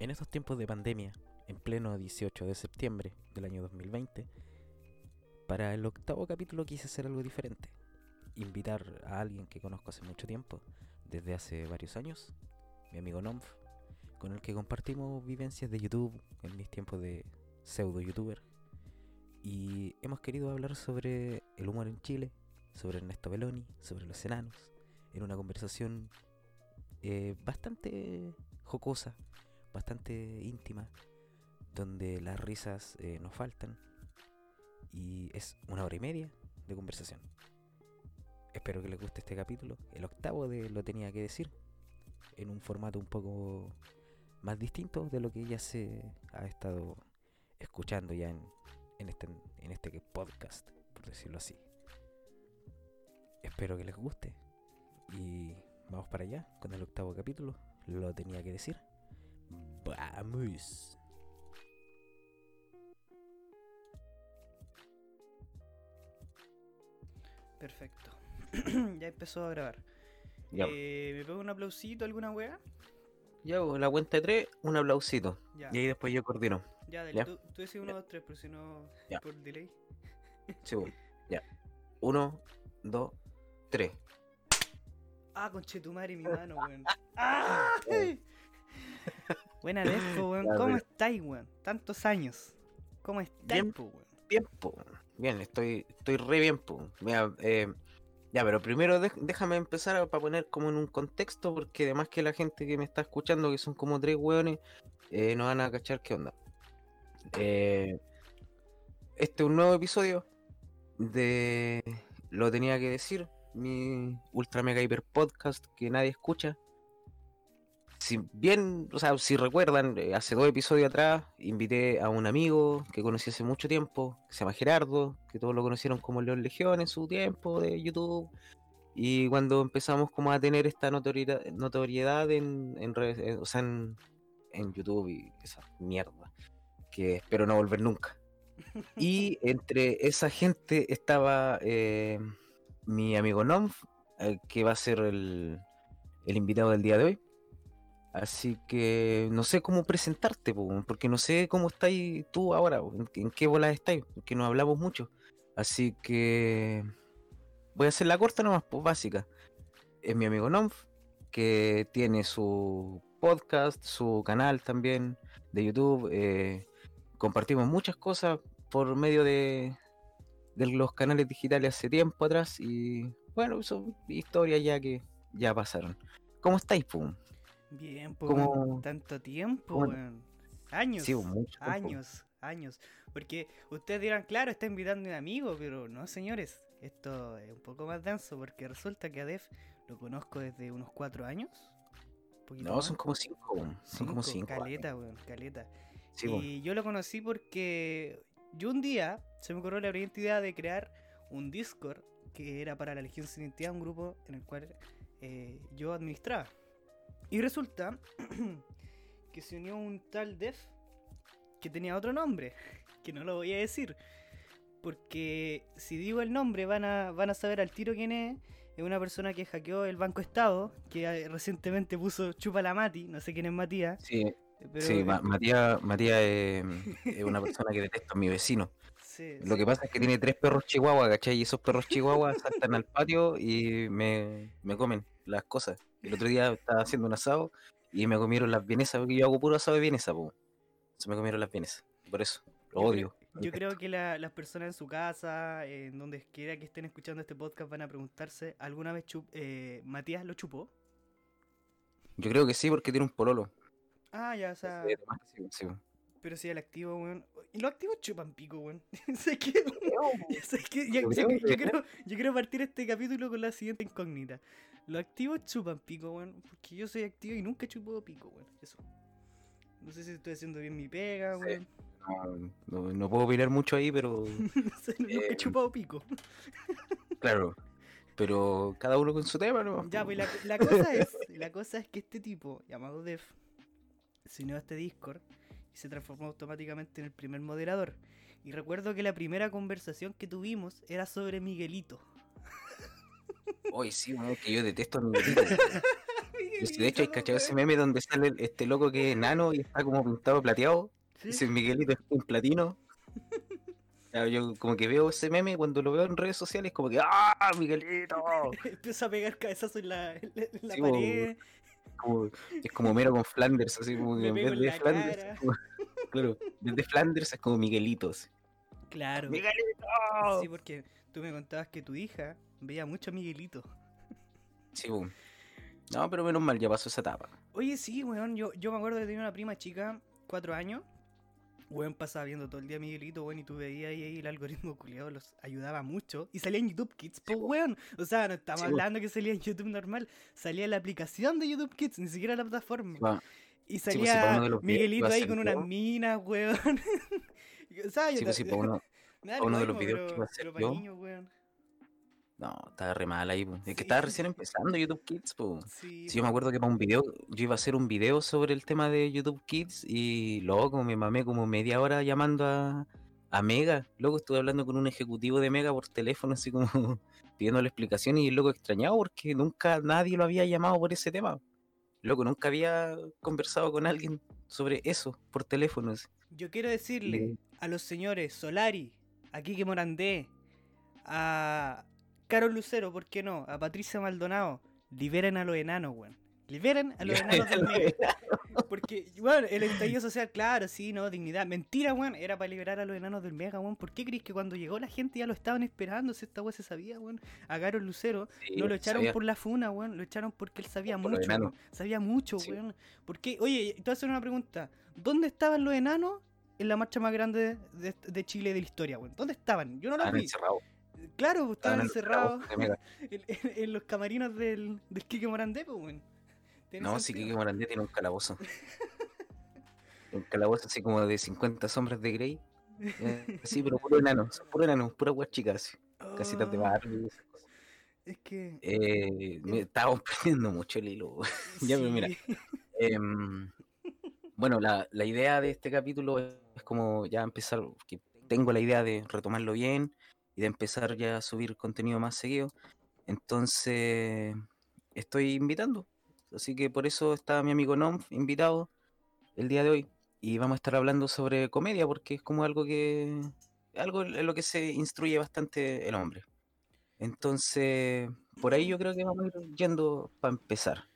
En estos tiempos de pandemia, en pleno 18 de septiembre del año 2020, para el octavo capítulo quise hacer algo diferente. Invitar a alguien que conozco hace mucho tiempo, desde hace varios años, mi amigo Nomf, con el que compartimos vivencias de YouTube en mis tiempos de pseudo youtuber. Y hemos querido hablar sobre el humor en Chile, sobre Ernesto Belloni, sobre los enanos, en una conversación eh, bastante jocosa, bastante íntima, donde las risas eh, nos faltan y es una hora y media de conversación. Espero que les guste este capítulo, el octavo de Lo tenía que decir, en un formato un poco más distinto de lo que ya se ha estado escuchando ya en, este, en este podcast, por decirlo así. Espero que les guste y vamos para allá con el octavo capítulo. Lo tenía que decir. Vamos. Perfecto. ya empezó a grabar. Ya, Eh, ¿Me pego un aplausito, alguna wea? ya, pues, la cuenta de tres, un aplausito. Ya, Y ahí después yo coordino. ya, dale. ya. Tú, tú decís uno, dos, tres, pero si no, Ya. por delay. Sí, pues, ya. Uno, dos, tres. Ah, conchetumare mi mano, weón. ¡Ah! Buena vez, weón. ¿Cómo estáis, weón? Tantos años. ¿Cómo estáis, Bien. weón? Bien, po. Bien, estoy, estoy re bien, po. Mira, eh, ya, pero primero déjame empezar para poner como en un contexto, porque además que la gente que me está escuchando, que son como tres hueones, eh, no van a cachar qué onda. Eh, este es un nuevo episodio de Lo tenía que decir, mi ultra mega hiper podcast que nadie escucha. Si bien, o sea, si recuerdan, eh, hace dos episodios atrás invité a un amigo que conocí hace mucho tiempo, que se llama Gerardo, que todos lo conocieron como León Legión en su tiempo de YouTube. Y cuando empezamos como a tener esta notoriedad, notoriedad en, en redes- eh, o sea, en, en YouTube y esa mierda, que espero no volver nunca. Y entre esa gente estaba eh, mi amigo Nomf, eh, que va a ser el, el invitado del día de hoy. Así que no sé cómo presentarte, porque no sé cómo estáis tú ahora, en qué bola estáis, porque no hablamos mucho. Así que voy a hacer la corta nomás, pues básica. Es mi amigo Nomf, que tiene su podcast, su canal también de YouTube. eh, compartimos muchas cosas por medio de, de los canales digitales hace tiempo atrás y bueno, son historias ya que ya pasaron. ¿Cómo estáis, pum? Bien, po, ¿Cómo- weón. Tanto tiempo, weón. Años. Sí, mucho años, años. Porque ustedes dirán, claro, está invitando a un amigo, pero no, señores. Esto es un poco más denso porque resulta que a Def lo conozco desde unos cuatro años. No, más. son como cinco, son como cinco. Caleta, weón, caleta. Sí, y yo lo conocí porque yo un día se me ocurrió la brillante idea de crear un Discord que era para la Legión Sin Identidad, un grupo en el cual eh, yo administraba. Y resulta que se unió un tal Def que tenía otro nombre, que no lo voy a decir. Porque si digo el nombre van a, van a saber al tiro quién es. Es una persona que hackeó el Banco Estado, que eh, recientemente puso Chupa la Mati, no sé quién es Matías. Sí, pero- sí, Ma- Matías, Matías eh, es una persona que detesto, mi vecino. sí, Lo que pasa es que tiene tres perros chihuahua, ¿cachai? Y esos perros chihuahua saltan al patio y me, me comen las cosas. El otro día estaba haciendo un asado y me comieron las vienesas, porque yo hago puro asado de vienesa, po. Se me comieron las vienesas, por eso, lo Yo odio. Yo creo que la- las personas en su casa, en donde quiera que estén escuchando este podcast, van a preguntarse, ¿alguna vez chup- eh, Matías lo chupó? Yo creo que sí, porque tiene un pololo. Ah, ya, o sea, Sí, sí, sí. Pero sí, el activo, weón. Y los activos chupan pico, weón. sé que, yo, quiero, partir este capítulo con la siguiente incógnita. Los activos chupan pico, weón. Porque yo soy activo y nunca he chupado pico, weón. Eso. No sé si estoy haciendo bien mi pega, Sí. weón. No, no- no puedo opinar mucho ahí, pero nunca he Eh, chupado pico. claro. Pero cada uno con su tema, ¿no? Ya, pues la, la cosa es, la cosa es que este tipo, llamado Def, se unió a este Discord y se transformó automáticamente en el primer moderador. Y recuerdo que la primera conversación que tuvimos era sobre Miguelito. Hoy sí, que yo detesto a mi gatito. Pues, de hecho, hay cachado ese meme donde sale este loco que es enano y está como pintado plateado. Ese Miguelito es un platino. Yo como que veo ese meme cuando lo veo en redes sociales, como que ¡Ah, Miguelito! Empieza a pegar cabezazos en la, en la pared. Es como mero con Flanders, así como que en vez de Flanders. claro, en vez de Flanders es como Miguelitos. Claro. ¡Miguelito! Sí, porque tú me contabas que tu hija veía mucho a Miguelito. Sí, boom. No, pero menos mal, ya pasó esa etapa. Oye, sí, weón, yo, yo me acuerdo que tenía una prima chica, cuatro años, Weón pasaba viendo todo el día Miguelito, weón, y tú veías ahí, el algoritmo culiado los ayudaba mucho. Y salía en YouTube Kids, pues weón. O sea, no estamos hablando que salía en YouTube normal, salía la aplicación de YouTube Kids, ni siquiera la plataforma. Y salía Miguelito ahí con unas minas, weón. o sea, yo sí, pues, uno, uno de los videos que iba a hacer yo. weón. No, estaba re mal ahí, Es que estaba recién empezando YouTube Kids, po. Sí, yo me acuerdo que para un video, yo iba a hacer un video sobre el tema de YouTube Kids y luego como me mamé como media hora llamando a, a Mega. Luego estuve hablando con un ejecutivo de Mega por teléfono, así como pidiéndole explicación y luego extrañado porque nunca nadie lo había llamado por ese tema. Loco, nunca había conversado con alguien sobre eso por teléfono. Yo quiero decirle a los señores Solari, a Kike Morandé, a, Carol Lucero, ¿por qué no? A Patricia Maldonado, liberen a los enanos, weón. Liberen a los enanos del Mega. Porque, bueno, el estallido social, claro, sí, no, dignidad. Mentira, weón, era para liberar a los enanos del Mega, weón. ¿Por qué crees que cuando llegó la gente ya lo estaban esperando? Si esta weón se sabía, weón. A Carol Lucero no lo echaron por la funa, weón. Lo echaron porque él sabía mucho, weón. Sabía mucho, weón. ¿Por Oye, te voy a hacer una pregunta. ¿Dónde estaban los enanos en la marcha más grande de, Chile de la historia, weón? ¿Dónde estaban? Yo no los vi. Claro, pues, estaban encerrados en, los camarinos del, del Kike Morandé, pues, weón. No, sí, Kike Morandé tiene un calabozo. un calabozo así como de 50 sombras de Grey. Eh, sí, pero puro enano, puro enano, pura guachica así. Casitas de oh. barrio Es que. Eh, me estábamos perdiendo mucho el hilo. ya, pero mira. Em, bueno, la, la, idea de este capítulo es como ya empezar, que tengo la idea de retomarlo bien, de empezar ya a subir contenido más seguido. Entonces, estoy invitando. Así que por eso está mi amigo Nom invitado el día de hoy. Y vamos a estar hablando sobre comedia, porque es como algo que. algo en lo que se instruye bastante el hombre. Entonces, por ahí yo creo que vamos a ir yendo para empezar.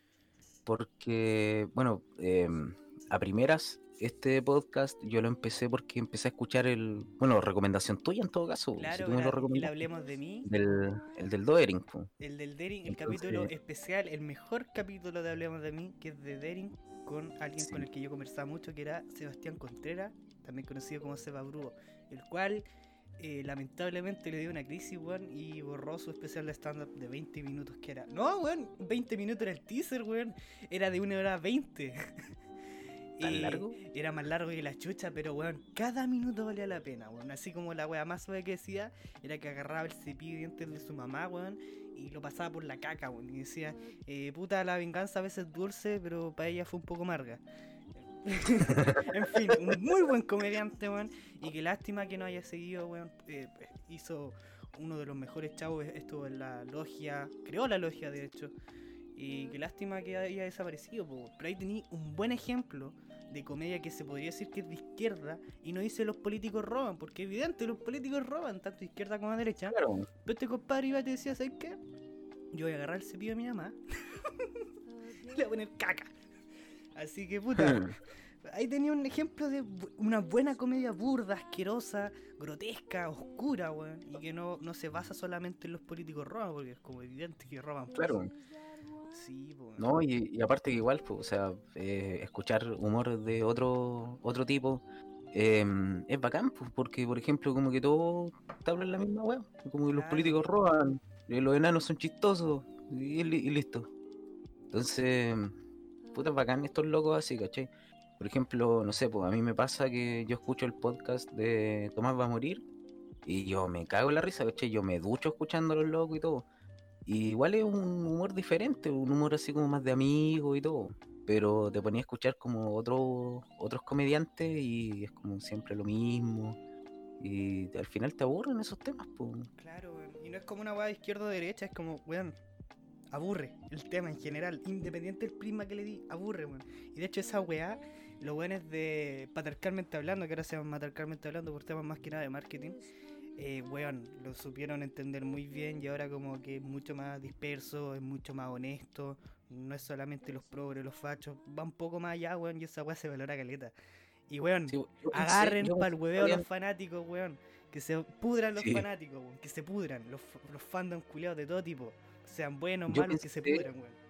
Porque, bueno, em, a primeras este podcast yo lo empecé porque empecé a escuchar el, bueno, recomendación tuya en todo caso. Claro, si el Hablemos de mí. Del, el del Doering. El del Dering, el capítulo especial, el mejor capítulo de Hablemos de mí, que es de Dering, con alguien con el que yo conversaba mucho, que era Sebastián Contreras, también conocido como Seba Brugo, el cual eh, lamentablemente le dio una crisis, weón, y borró su especial de stand-up de 20 minutos que era. No, weón, 20 minutos era el teaser, weón, era de una hora 20. ¿Tan largo? Era más largo que la chucha, pero weón, cada minuto valía la pena, weón. Así como la wea más suave que decía era que agarraba el cepillo de dientes de su mamá, weón, y lo pasaba por la caca, weón. Y decía, eh, puta, la venganza a veces dulce, pero para ella fue un poco amarga. en fin, un muy buen comediante, weón. Y qué lástima que no haya seguido, weón. Eh, hizo uno de los mejores chavos, estuvo en la logia, creó la logia, de hecho. Y qué lástima que haya desaparecido, pero ahí tenía un buen ejemplo de comedia que se podría decir que es de izquierda y no dice los políticos roban, porque evidente, los políticos roban, tanto de izquierda como de derecha. Pero este compadre iba y te decía, ¿sabes qué? Yo voy a agarrar el cepillo de mi mamá y le voy a poner caca. Así que puta. Ahí tenía un ejemplo de una buena comedia burda, asquerosa, grotesca, oscura, weón. Y que no, no se basa solamente en los políticos roban, porque es como evidente que roban. Claro. No, y, aparte que igual, pues, o sea, eh, escuchar humor de otro otro tipo em, es bacán, pues, porque, por ejemplo, como que todo te habla la misma weá. Como que los políticos roban, eh, los enanos son chistosos y, listo. Entonces, puta, bacán estos locos así, ¿cachai? Por ejemplo, no sé, pues a mí me pasa que yo escucho el podcast de Tomás va a morir y yo me cago en la risa, ¿cachai? Yo me ducho escuchando a los locos y todo igual es un humor diferente, un humor así como más de amigo y todo. Pero te ponía a escuchar como otro, otros comediantes y es como siempre lo mismo. Y al final te aburren esos temas, pues. Claro, Y no es como una weá de izquierda o derecha, es como, weón, aburre el tema en general, independiente del prisma que le di, aburre, weón. Y de hecho esa weá, los weones de patriarcalmente hablando, que ahora se llaman matriarcalmente hablando por temas más que nada de marketing, eh, weón, lo supieron entender muy bien y ahora como que es mucho más disperso, es mucho más honesto, no es solamente los progres, los fachos, va un poco más allá, weón, y esa weá se valora caleta. Y weón, Sí, agarren para el habían- los fanáticos, weón. Que se pudran los Sí. fanáticos, weón. Que se pudran. Los, los fandom culiados de todo tipo. Sean buenos, Yo malos, que se pudran, weón.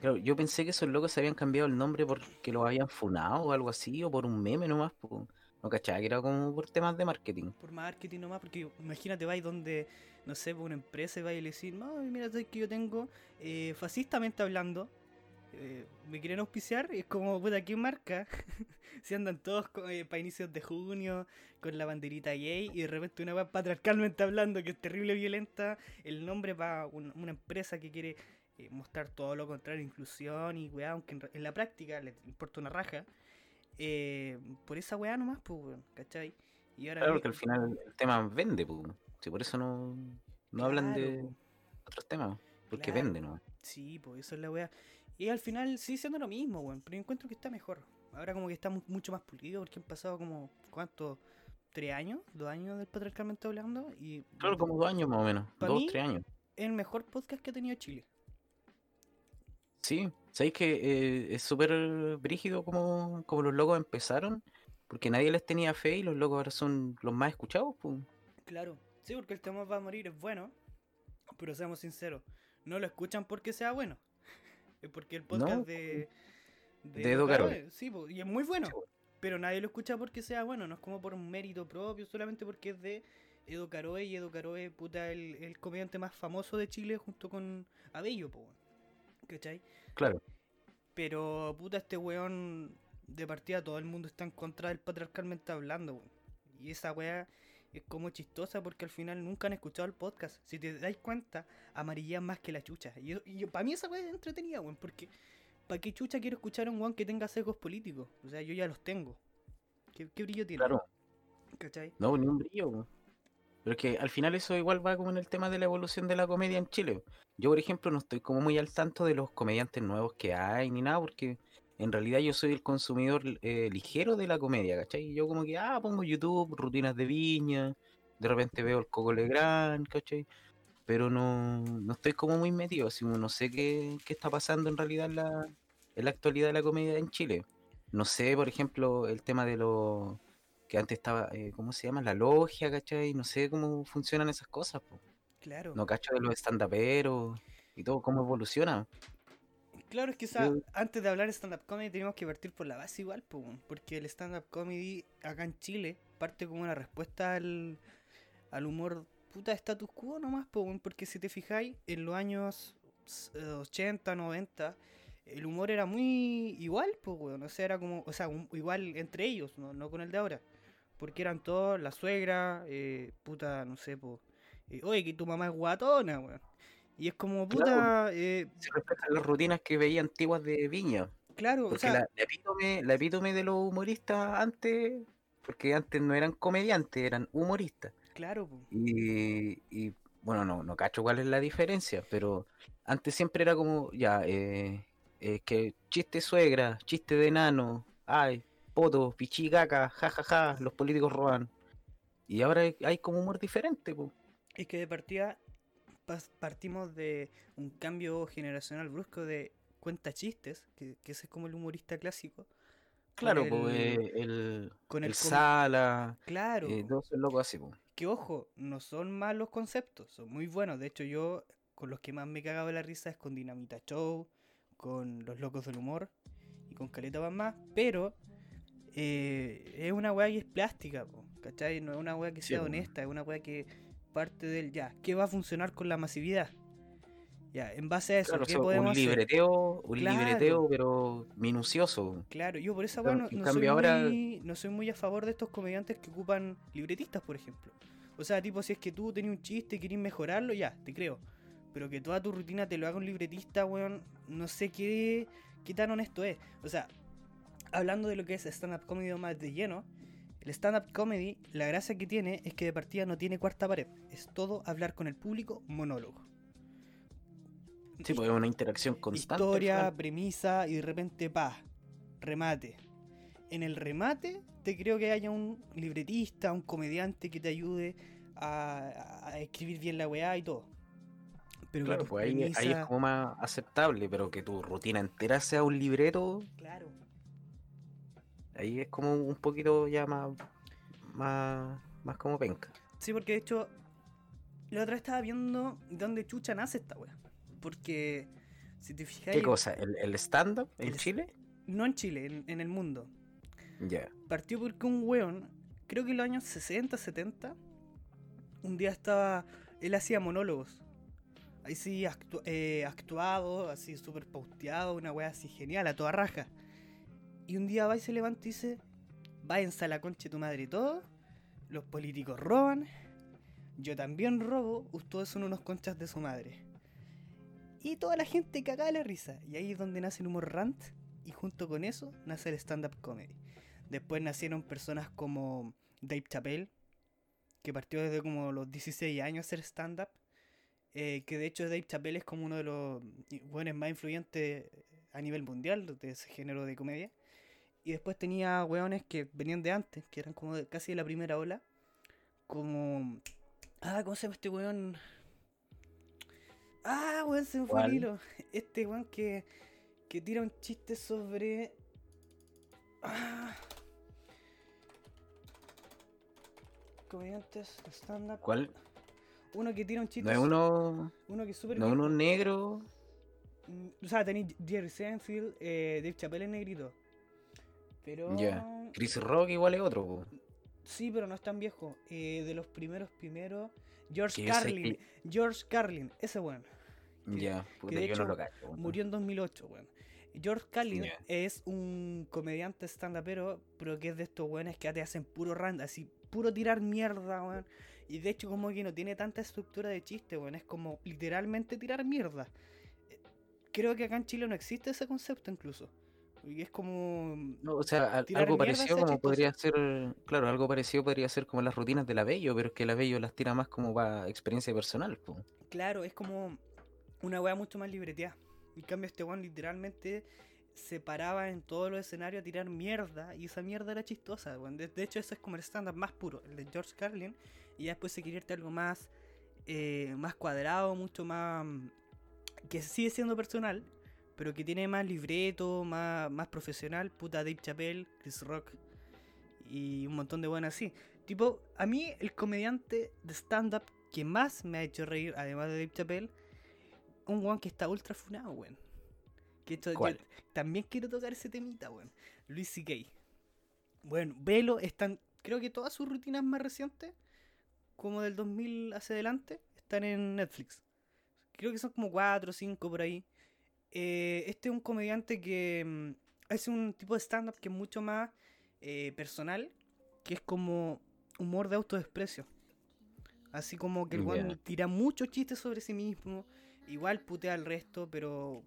Claro, yo pensé que esos locos se habían cambiado el nombre porque los habían funado o algo así, o por un meme nomás. po. No cachaba que era como por temas de marketing. Por marketing nomás, porque imagínate, vais donde, no sé, por una empresa y vais a decir, no, mira, sabes que yo tengo, eh, fascistamente hablando, eh, me quieren auspiciar, y es como, puta, ¿quién marca? si andan todos para inicios de junio, con la banderita gay, y de repente una weá patriarcalmente hablando, que es terrible violenta, el nombre para una empresa que quiere eh, mostrar todo lo contrario, inclusión y weá, aunque en, en la práctica le importa una raja. Eh, por esa weá nomás, pues, weón, ¿cachai? Y ahora Claro, porque al final el tema vende, po. Si por eso no, no hablan de Claro, otros temas, porque Claro. vende, ¿no? Sí, pues eso es la weá. Y al final sigue siendo lo mismo, weón. Pero yo encuentro que está mejor. Ahora como que está mu- mucho más pulido porque han pasado como, ¿cuánto? ¿Tres años? ¿Dos años del patriarcalmente hablando? Y Claro, como dos años más o menos. Dos, mí- tres años. el mejor podcast que ha tenido Chile. Sí, sabéis que eh, es súper brígido como, como los locos empezaron, porque nadie les tenía fe y los locos ahora son los más escuchados, pues. Claro. Sí, porque el tema va a morir es bueno. Pero seamos sinceros, no lo escuchan porque sea bueno. Es porque el podcast No, de... de Edo. Sí, y es muy bueno. Pero nadie lo escucha porque sea bueno, no es como por un mérito propio, solamente porque es de Edo Caroe y Edo Caroe, puta, el, el comediante más famoso de Chile junto con Abello, po. ¿Cachai? Claro, Pero, puta, este weón, de partida todo el mundo está en contra del patriarcalmente hablando, weón. Y esa weá es como chistosa porque al final nunca han escuchado el podcast. Si te dais cuenta, amarillan más que la chucha. Y, y para mí esa weá es entretenida, weón, porque ¿para qué chucha quiero escuchar a un weón que tenga sesgos políticos? O sea, yo ya los tengo. ¿Qué, qué brillo tiene? claro. ¿Cachai? No, ni un brillo. po. Pero que al final eso igual va como en el tema de la evolución de la comedia en Chile. Yo, por ejemplo, no estoy como muy al tanto de los comediantes nuevos que hay ni nada, porque en realidad yo soy el consumidor eh, ligero de la comedia, ¿cachai? Yo como que, ah, pongo YouTube, rutinas de viña, de repente veo el Coco Legrand, ¿cachai? Pero no, no estoy como muy metido, así no sé qué, qué está pasando en realidad en la, en la actualidad de la comedia en Chile. No sé, por ejemplo, el tema de los que antes estaba, eh, ¿cómo se llama? La logia, ¿cachai? No sé cómo funcionan esas cosas, po. Claro. No cacho de los stand-uperos y todo, cómo evoluciona. Claro, es que o sea, Yo- antes de hablar de stand-up comedy tenemos que partir por la base igual, po, porque el stand-up comedy acá en Chile parte como una respuesta al, al humor puta status quo nomás, po, porque si te fijáis, en los años eh, 80, 90, el humor era muy igual, pues, weón, o sea, era como, o sea, un- igual entre ellos, no, no con el de ahora, porque eran todos la suegra, eh, puta, no sé, po, eh, oye, que tu mamá es guatona, weón. Y es como, puta, Claro. eh, Se respetan las rutinas que veía antiguas de Viña. claro, o Porque sea, la, la epítome, la epítome de los humoristas antes, porque antes no eran comediantes, eran humoristas. claro, po. Y, y, bueno, no, no cacho cuál es la diferencia, pero antes siempre era como, ya, eh, eh, que chiste suegra, chiste de enano, ay, poto, pichi, caca, jajaja, los políticos roban. Y ahora hay, hay como humor diferente, pues. Es que de partida partimos de un cambio generacional brusco de cuenta chistes, que, que ese es como el humorista clásico. con Claro, el- pues eh, el, con el, el Sala, Claro, eh, todos esos locos así, pues. que ojo, no son malos conceptos, son muy buenos. De hecho, yo con los que más me cagaba la risa es con Dinamita Show, con Los Locos del Humor y con Caleta Van más, pero eh, es una weá que es plástica, po, ¿cachai? No es una weá que sea honesta, es una weá que parte del ya, ¿qué va a funcionar con la masividad? Ya, en base a eso, Claro, o ¿qué sea, podemos un hacer? libreteo, un Claro. libreteo, pero minucioso. Claro, yo por esa weá no, soy ahora- muy, no soy muy a favor de estos comediantes que ocupan libretistas, por ejemplo. O sea, tipo, si es que tú tenías un chiste y querés mejorarlo, ya, te creo. Pero que toda tu rutina te lo haga un libretista, weón, no sé qué, qué tan honesto es. O sea, hablando de lo que es stand-up comedy más de lleno, el stand-up comedy, la gracia que tiene es que de partida no tiene cuarta pared. Es todo hablar con el público, monólogo. Sí, pues es una interacción constante. historia, premisa y de repente pa, remate. En el remate te creo que haya un libretista, un comediante que te ayude a, a escribir bien la weá y todo. Pero Claro, pues ahí, ahí es como más aceptable, pero que tu rutina entera sea un libreto, Claro. Ahí es como un poquito ya más, más, más como penca. Sí, porque de hecho, la otra vez estaba viendo de dónde chucha nace esta weá. Porque, si te fijáis, ¿Qué cosa? ¿El, el stand-up en El- Chile? no en Chile, en, en el mundo. Ya. Partió porque un weón, creo que en los años 60, 70, un día estaba, él hacía monólogos. Ahí sí, actu- eh, actuado, así súper pausteado, una weá así genial, a toda raja. Y un día va y se levanta y dice, váyanse a la concha de tu madre todo, los políticos roban, yo también robo, ustedes son unos conchas de su madre. Y toda la gente cagada la risa. Y ahí es donde nace el humor rant, y junto con eso nace el stand-up comedy. Después nacieron personas como Dave Chappelle, que partió desde como los 16 años a hacer stand-up. eh, que de hecho Dave Chappelle es como uno de los buenos más influyentes a nivel mundial de ese género de comedia. Y después tenía weones que venían de antes, que eran como de- casi de la primera ola. Como. Ah, ¿cómo se llama este weón? Ah, weón, se me fue el hilo. Este weón que, que tira un chiste sobre. Ah. Comediantes, stand-up. ¿Cuál? Uno que tira un chiste. ¿No es uno, uno que es súper. no uno negro? Mm, O sea, tenéis Jerry Seinfeld, eh, Dave Chappelle es negrito. Pero. Ya. Chris Rock igual es otro. po. Sí, pero no es tan viejo. Eh, de los primeros, primero. George Que Carlin. George Carlin, ese weón. Ya, puta, de yo hecho no lo cacho. Murió en 2008, weón. George Carlin es un comediante stand-upero, pero que es de estos weones que te hacen puro rand, así, puro tirar mierda, weón. Y de hecho, como que no tiene tanta estructura de chiste, weón. Es como literalmente tirar mierda. Eh, Creo que acá en Chile no existe ese concepto, incluso. Y es como. No, o sea, algo parecido como podría ser, claro, algo parecido podría ser como las rutinas de la Bello, pero es que la Bello las tira más como para experiencia personal, po. Claro, es como una weá mucho más libreteada. En cambio, este weón literalmente se paraba en todos los escenarios a tirar mierda y esa mierda era chistosa. De, de hecho, eso es como el stand-up más puro, el de George Carlin. Y ya después se quiere irte algo más, eh, más cuadrado, mucho más. mm, que sigue siendo personal, pero que tiene más libreto, más, más profesional. Puta Dave Chappelle, Chris Rock y un montón de buenas así. Tipo, a mí el comediante de stand-up que más me ha hecho reír, además de Dave Chappelle, un weón que está ultra funado, weón. Que esto, yo ¿Cuál? también quiero tocar ese temita, weón. Luis C.K. Bueno, Velo están, creo que todas sus rutinas más recientes, como del 2000 hacia adelante, están en Netflix. Creo que son como 4 o 5 por ahí. Eh, este es un comediante que mm, hace un tipo de stand-up que es mucho más eh, personal, que es como humor de autodesprecio. Así como que el weón Ya. tira muchos chistes sobre sí mismo, igual putea al resto, pero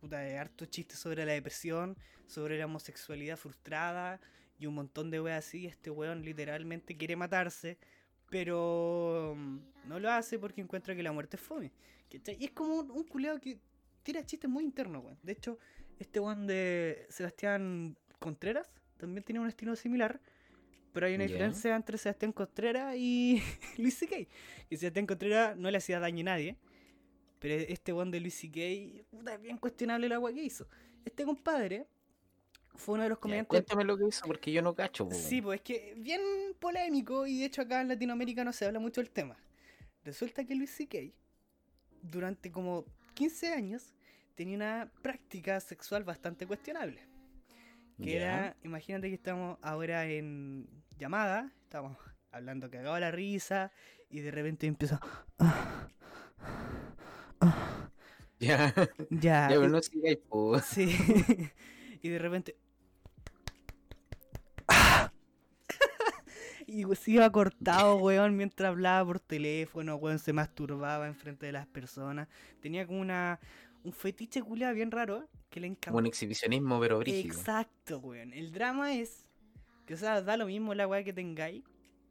puta, hay hartos chistes sobre la depresión, sobre la homosexualidad frustrada y un montón de weas así. Este weón literalmente quiere matarse, pero mm, no lo hace porque encuentra que la muerte es fome. Y es como un, un culeado que tira chistes muy internos, weón. De hecho, este weón de Sebastián Contreras también tiene un estilo similar. Pero hay una diferencia entre Sebastián Contreras y Luis C.K. Que Sebastián Contreras no le hacía daño a nadie. Pero este weón de Luis C.K. es bien cuestionable la agua que hizo. Este compadre fue uno de los Ya, comediantes. cuéntame lo que hizo, porque yo no cacho, po. Sí, pues es que bien polémico y de hecho acá en Latinoamérica no se habla mucho del tema. Resulta que Luis C.K. durante como 15 años tenía una práctica sexual bastante cuestionable. Que era, imagínate que estamos ahora en llamada, estamos hablando cagado a la risa y de repente empieza... "Ah, ah, Ya, ya, ya, pero no sigáis, po. Sí. y de repente. Y se iba cortado, weón, mientras hablaba por teléfono, weón, se masturbaba enfrente de las personas. Tenía como una un fetiche culiado bien raro que le encantaba. un exhibicionismo, pero brígido. Exacto, weón. El drama es que, o sea, da lo mismo la weá que tengáis,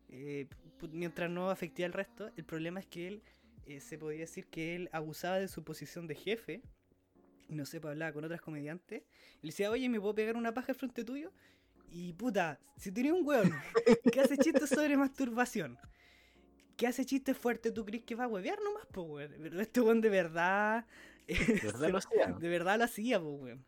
eh, mientras no afecte al resto. El problema es que él eh, se podría decir que él abusaba de su posición de jefe. Y no sé, pues hablaba con otras comediantes. Y le decía, oye, ¿me puedo pegar una paja al frente tuyo? Y puta, si tenés un weón que hace chistes sobre masturbación, que hace chistes fuertes, ¿tú crees que va a huevear nomás, po, weón? Pero este weón de verdad. De verdad lo hacía. De verdad lo hacía, po, weón.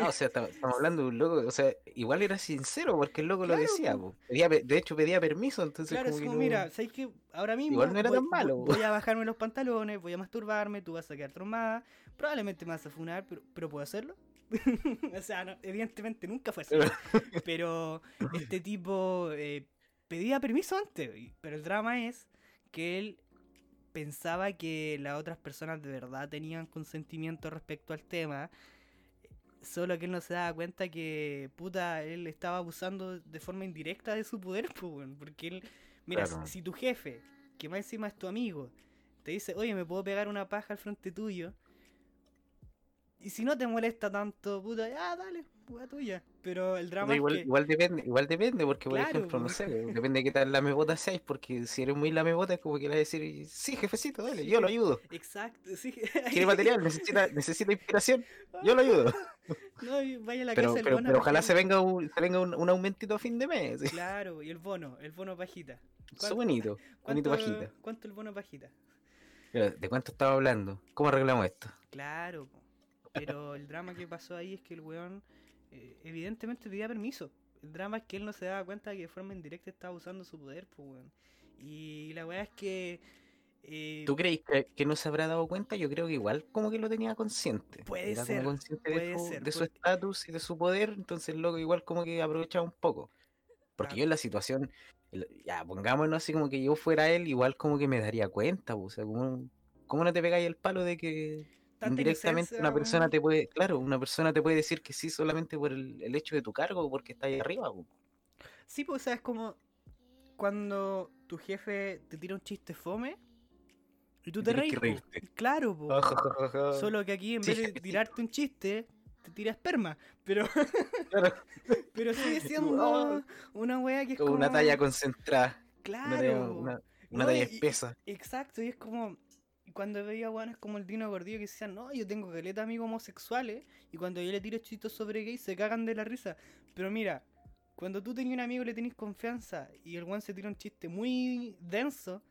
Ah, o sea, estamos hablando de un loco, o sea, igual era sincero porque el loco lo decía, po. Pedía pe- de hecho pedía permiso, entonces Claro, es como que como, no- mira, ¿sabes qué? Ahora mismo Igual no era voy, tan malo, voy- a bajarme los pantalones, voy a masturbarme, tú vas a quedar traumada, probablemente me vas a funar, pero, pero ¿puedo hacerlo? o sea, no, evidentemente nunca fue así. pero este tipo eh, pedía permiso antes, pero el drama es que él pensaba que las otras personas de verdad tenían consentimiento respecto al tema. Solo que él no se daba cuenta que, puta, él estaba abusando de forma indirecta de su poder, pues, porque él, mira, Claro. si, si tu jefe, que más encima es tu amigo, te dice, oye, me puedo pegar una paja al frente tuyo, y si no te molesta tanto, puta, ya, dale, hueá tuya. Pero el drama igual, es que, igual depende, igual depende, porque por ejemplo, no po. sé, depende de qué tal lamebota seáis, porque si eres muy lamebota es como que le vas a decir, sí, jefecito, dale, yo lo ayudo. exacto, sí. Quiere material, necesita, necesita inspiración, yo lo ayudo. No, y vaya a la Pero, casa pero, bono pero ojalá se venga un, se venga un, un aumentito a fin de mes. sí. Claro, y el bono, el bono pajita. Eso bonito, bonito ¿Cuánto, bajita. ¿Cuánto el bono pajita? ¿De cuánto estaba hablando? ¿Cómo arreglamos esto? Claro. Pero el drama que pasó ahí es que el weón eh, evidentemente pedía permiso. El drama es que él no se daba cuenta de que de forma indirecta estaba usando su poder, pues weón. Y la weá es que... eh, ¿Tú crees que, que no se habrá dado cuenta? Yo creo que igual como que lo tenía consciente. Puede Era ser, consciente de puede su- ser, de su porque- estatus y de su poder, entonces el loco igual como que aprovechaba un poco. Porque Claro. yo en la situación, ya pongámonos así como que yo fuera él, igual como que me daría cuenta, po, o sea, como, ¿cómo no te pegáis el palo de que tanta indirectamente inocencia, una persona te puede, claro, una persona te puede decir que sí solamente por el, el hecho de tu cargo o porque está ahí arriba? Sí, pues, o sea, es como cuando tu jefe te tira un chiste fome y tú te reís. Claro, po. Solo que aquí en vez de tirarte un chiste, te tira esperma. Pero, Claro, pero sigue siendo "Ah". una wea que es como una talla concentrada, Claro. una, una No, talla y- espesa. Exacto, y es como... Cuando veía weones como el Dino Gordillo que decían, no, yo tengo caleta de amigos homosexuales, y cuando yo le tiro chistes sobre gays se cagan de la risa. Pero mira, cuando tú tenías un amigo y le tenés confianza y el weón se tira un chiste muy denso,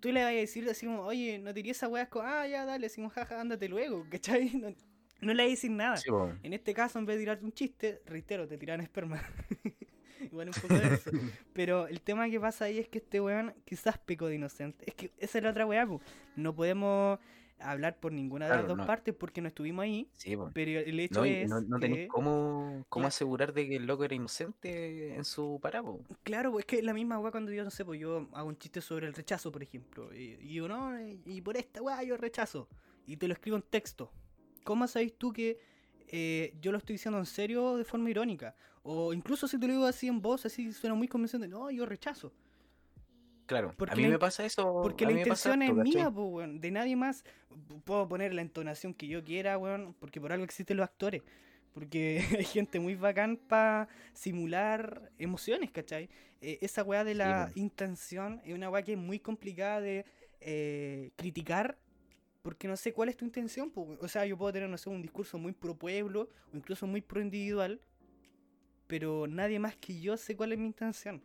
tú le vas a decir así como, oye, no tiré esa weá, ah, ya, dale, así como, jaja, ándate luego, ¿cachai? No, no le vas a decir nada. Sí. En este caso, en vez de tirarte un chiste, reitero, te tiran esperma. Igual un poco de eso. Pero el tema que pasa ahí es que este weón quizás pecó de inocente. Es que esa es la otra weá, po. No podemos hablar por ninguna de las dos no. partes porque no estuvimos ahí. Sí. Pero el hecho No, es no, no que, tenéis cómo, cómo asegurar de que el loco era inocente en su parabo. claro, pues, es que es la misma weá cuando yo, no sé, pues yo hago un chiste sobre el rechazo, por ejemplo. Y, y yo, no, y, y por esta weá yo rechazo. Y te lo escribo en texto. ¿Cómo sabéis tú que eh, yo lo estoy diciendo en serio de forma irónica? O incluso si te lo digo así en voz, así suena muy convincente. No, yo rechazo. Claro, Porque a mí me pasa eso. Porque la intención es mía, weón. De nadie más. Puedo poner la entonación que yo quiera, weón. Porque por algo existen los actores. Porque hay gente muy bacán para simular emociones, ¿cachai? Eh, esa weá de la intención es una weá que es muy complicada de eh, criticar. Porque no sé cuál es tu intención. po. O sea, yo puedo tener, no sé, un discurso muy pro pueblo o incluso muy pro individual. Pero nadie más que yo sé cuál es mi intención.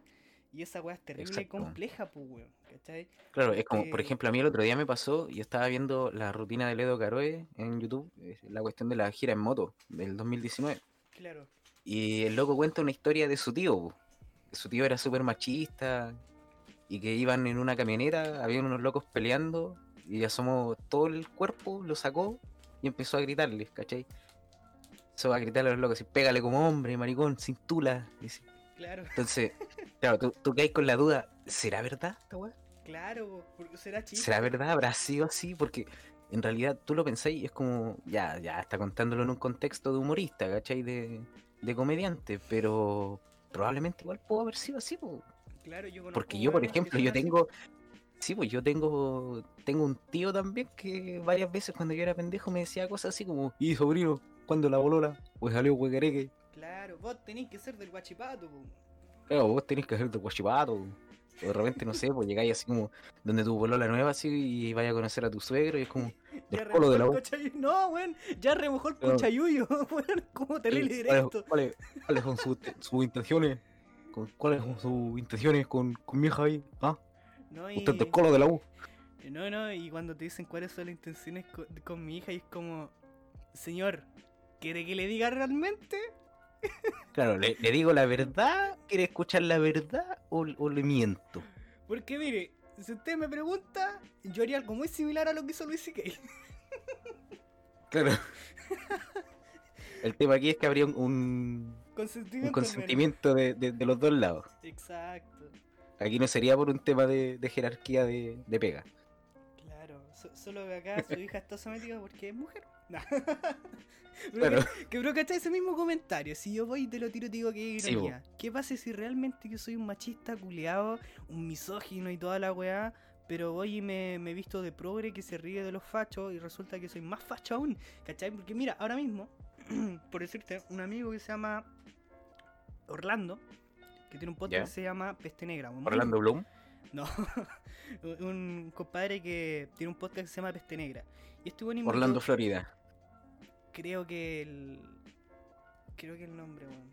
Y esa weá es terrible y compleja, pues, weón. ¿Cachai? Claro, es como, por ejemplo, a mí el otro día me pasó, yo estaba viendo la rutina de Ledo Caroe en YouTube, la cuestión de la gira en moto del 2019. Claro. Y el loco cuenta una historia de su tío, que su tío era súper machista y que iban en una camioneta, habían unos locos peleando y asomó todo el cuerpo, lo sacó y empezó a gritarles, ¿cachai? Empezó a gritarle a los locos, así, pégale como hombre, maricón, sin tula. dice. Claro, Entonces, claro, tú, tú caes con la duda, ¿será verdad esta weá? claro, po, porque será chiste. ¿Será verdad? ¿Habrá sido así? Porque en realidad tú lo pensáis y es como, ya, ya está contándolo en un contexto de humorista, ¿cachai? De, de comediante, pero probablemente igual pudo haber sido así, po. Claro, yo porque yo, por ejemplo, yo tengo, sí, pues yo tengo, tengo un tío también que varias veces cuando yo era pendejo me decía cosas así como, y sobrino, cuando la bolola, pues salió huecareque. Claro, vos tenés que ser del guachipato, po. Claro, vos tenés que hacer de guachipato. O de repente, no sé, pues llegáis así como donde tu la nueva así y vaya a conocer a tu suegro y es como del colo de la U. No, weón, ya remojó el No. cochayuyo, weón, como te leí ¿Cuáles, directo. cuáles- son sus, sus intenciones? ¿Con- ¿Cuáles son sus intenciones con, con mi hija ahí? ¿Ah? No, y... Usted es del colo de la U. No, no, y cuando te dicen cuáles son las intenciones co- con, mi hija, y es como, señor, ¿quiere que le diga realmente? Claro, ¿le, le digo la verdad? ¿Quiere escuchar la verdad o, o le miento? Porque mire, si usted me pregunta, yo haría algo muy similar a lo que hizo Luis C.K. Claro. El tema aquí es que habría un, un, Consentimiento. un consentimiento de, de- de los dos lados. Exacto. Aquí no sería por un tema de, de jerarquía de, de pega. Claro, so- solo que acá su hija está sometida porque es mujer. Nah. Pero que, que bro, ¿cachai? Ese mismo comentario. Si yo voy y te lo tiro, te digo que es Sí, ironía. ¿Qué pasa si realmente yo soy un machista culeado, un misógino y toda la weá? Pero voy y me, me visto de progre que se ríe de los fachos y resulta que soy más facho aún. ¿Cachai? Porque mira, ahora mismo, por decirte, un amigo que se llama Orlando, que tiene un podcast que se llama Peste Negra. Orlando Bloom. No, un compadre que tiene un podcast que se llama Peste Negra. Y este buen Orlando, Florida. Creo que el. Creo que el nombre, weón.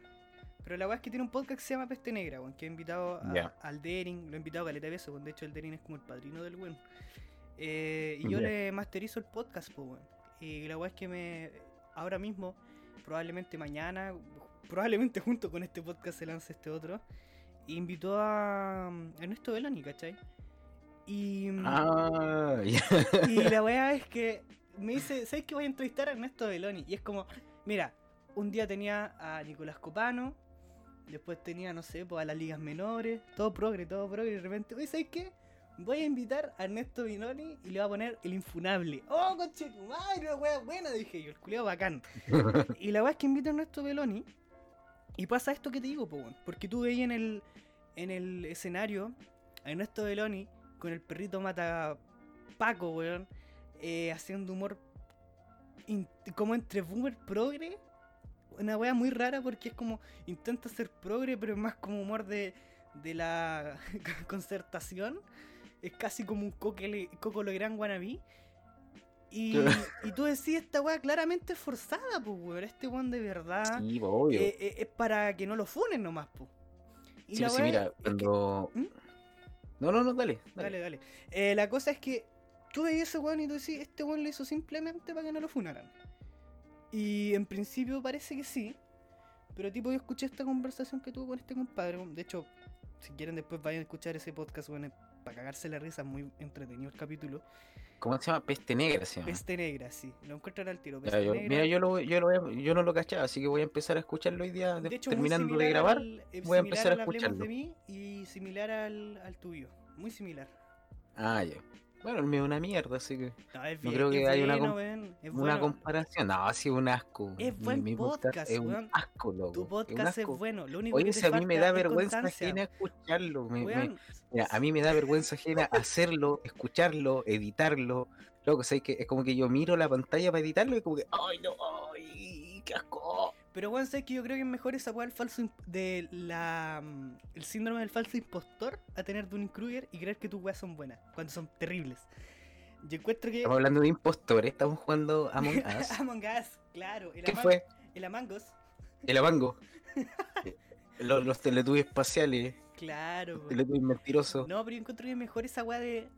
Pero la weá es que tiene un podcast que se llama Peste Negra, weón. Que ha invitado a- al Derin. Lo he invitado a Caleta de Beso. De hecho, el Derin es como el padrino del weón. Eh, y yo le masterizo el podcast, pues, weón. Y la weá es que me. Ahora mismo, probablemente mañana, probablemente junto con este podcast se lance este otro. Invitó a Ernesto Belani, ¿cachai? Y. Ah. Y la weá es que me dice, ¿sabes que voy a entrevistar a Ernesto Beloni? Y es como, mira, un día tenía a Nicolás Copano, después tenía, no sé, pues a las ligas menores, todo progre, todo progre, y de repente, oye, ¿sabes qué? Voy a invitar a Ernesto Beloni y le voy a poner el infunable. ¡Oh, conche tu madre, una weá buena! Dije yo, el culiao bacán. Y la weá es que invito a Ernesto Beloni y pasa esto que te digo, po. Porque tú veías en el, en el escenario a Ernesto Beloni con el perrito mata Paco, weón, eh, haciendo humor como entre boomer progre. Una wea muy rara porque es como intenta ser progre, pero es más como humor de, de la concertación. Es casi como un Coco, Coco Legrand wannabe. Y, y tú decís, esta wea claramente es forzada, pues, weón. Este weón de verdad Sí, obvio. eh, eh, es para que no lo funen nomás, pues. Y sí, la sí, mira, es que- cuando. ¿Mm? No, no, no, dale. Dale, dale. Eh, la cosa es que tú veías ese weón y tú decís, este weón lo hizo simplemente para que no lo funaran. Y en principio parece que sí. Pero tipo, yo escuché esta conversación que tuvo con este compadre. De hecho, si quieren después vayan a escuchar ese podcast, weón, para cagarse la risa, muy entretenido el capítulo. ¿Cómo se llama? Peste negra se llama. Peste negra, sí. Lo encuentran al tiro. Ya, Peste yo- negra. mira, yo, lo, yo, lo yo no lo cachaba, así que voy a empezar a escucharlo hoy día, de- hecho, terminando de grabar. al- eh, voy a empezar a escucharlo. de mí y similar al, al tuyo. Muy similar. Ah, ya. Bueno, el mío es una mierda, así que No, es creo que es haya una bueno, es una comparación. No, ha sido un asco. Es buen podcast, es un asco, loco. Tu es un podcast es bueno. Lo único Oye, que si te a mí me da es vergüenza constancia. ajena escucharlo. me- me- Weón, mira, a mí me da vergüenza ajena hacerlo, escucharlo, editarlo. Loco, ¿sabes que Es como que yo miro la pantalla para editarlo y como que, ¡ay, no! ¡ay, qué asco! Pero bueno, sabes que yo creo que es mejor esa weá del falso de la mm, el síndrome del falso impostor a tener Dunning Kruger y creer que tus weas son buenas, cuando son terribles. Yo encuentro que Estamos hablando de impostores, estamos jugando Among Us. Among Us, claro, el, ¿Qué fue? el Among Us, El Amango. los, los teletubbies espaciales, claro. weón. teletubbies mentirosos. No, pero yo encuentro que es mejor esa weá de.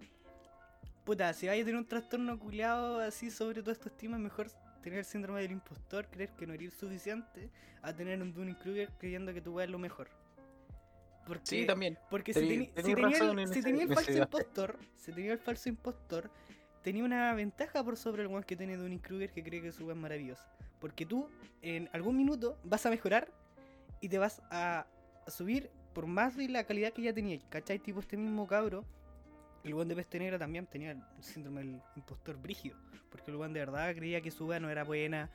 Puta, si vais a tener un trastorno culiado así sobre todos estos temas, mejor tener el síndrome del impostor, creer que no eres suficiente, a tener un Dunning Kruger creyendo que tu weá es lo mejor. Porque, Sí, también. porque si, tení- tenía, el, si tenía el falso impostor, si tenía el falso impostor, tenía una ventaja por sobre el one que tiene Dunning Kruger que cree que su weá es maravillosa. Porque tú, en algún minuto, vas a mejorar y te vas a subir por más de la calidad que ya tenías. ¿Cachai? Tipo este mismo cabro, el buen de peste negra también tenía el síndrome del impostor brígido. Porque el buen de verdad creía que su weá no era buena.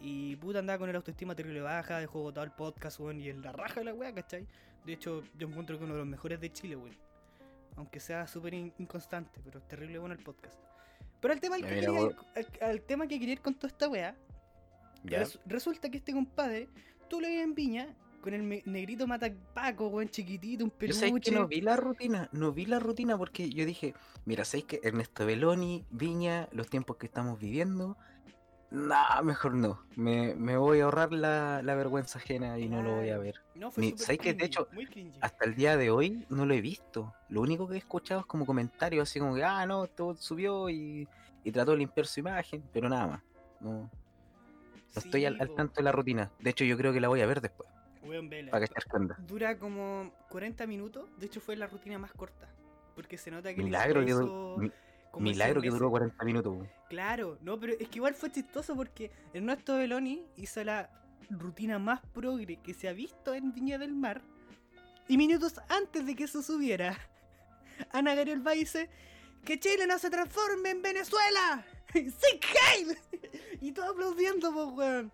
Y puta andaba con el autoestima terrible baja, dejó botado el podcast, weón, y en la raja de la weá, ¿cachai? De hecho, yo encuentro que uno de los mejores de Chile, weón. Aunque sea súper in- inconstante, pero es terrible bueno el podcast. Pero al tema, al que quería ir, al, al tema que quería ir con toda esta weá, res- resulta que este compadre, tú lo veías en Viña con el negrito matapaco, weón, chiquitito, un Yo peluche. sabéis que no vi la rutina, no vi la rutina porque yo dije, mira, sabéis que Ernesto Beloni, Viña, los tiempos que estamos viviendo, nah, mejor no. Me, me voy a ahorrar la, la vergüenza ajena y no lo voy a ver. No, fue Ni- ¿sabes que de hecho. Hasta el día de hoy no lo he visto. Lo único que he escuchado es como comentarios así como que, ah, no, esto subió y, y trató de limpiar su imagen, pero nada más. No, no estoy al, al tanto de la rutina. De hecho, yo creo que la voy a ver después, Weón, vela. para onda. Dura como 40 minutos. De hecho, fue la rutina más corta. Porque se nota que Milagro que, hizo como milagro 100 que duró veces. 40 minutos. weón. Claro, no, pero es que igual fue chistoso porque Ernesto Beloni hizo la rutina más progre que se ha visto en Viña del Mar. Y minutos antes de que eso subiera, Ana Gabriel va dice que Chile no se transforme en Venezuela. ¡Sí, Heil! Y todo aplaudiendo, pues, weón.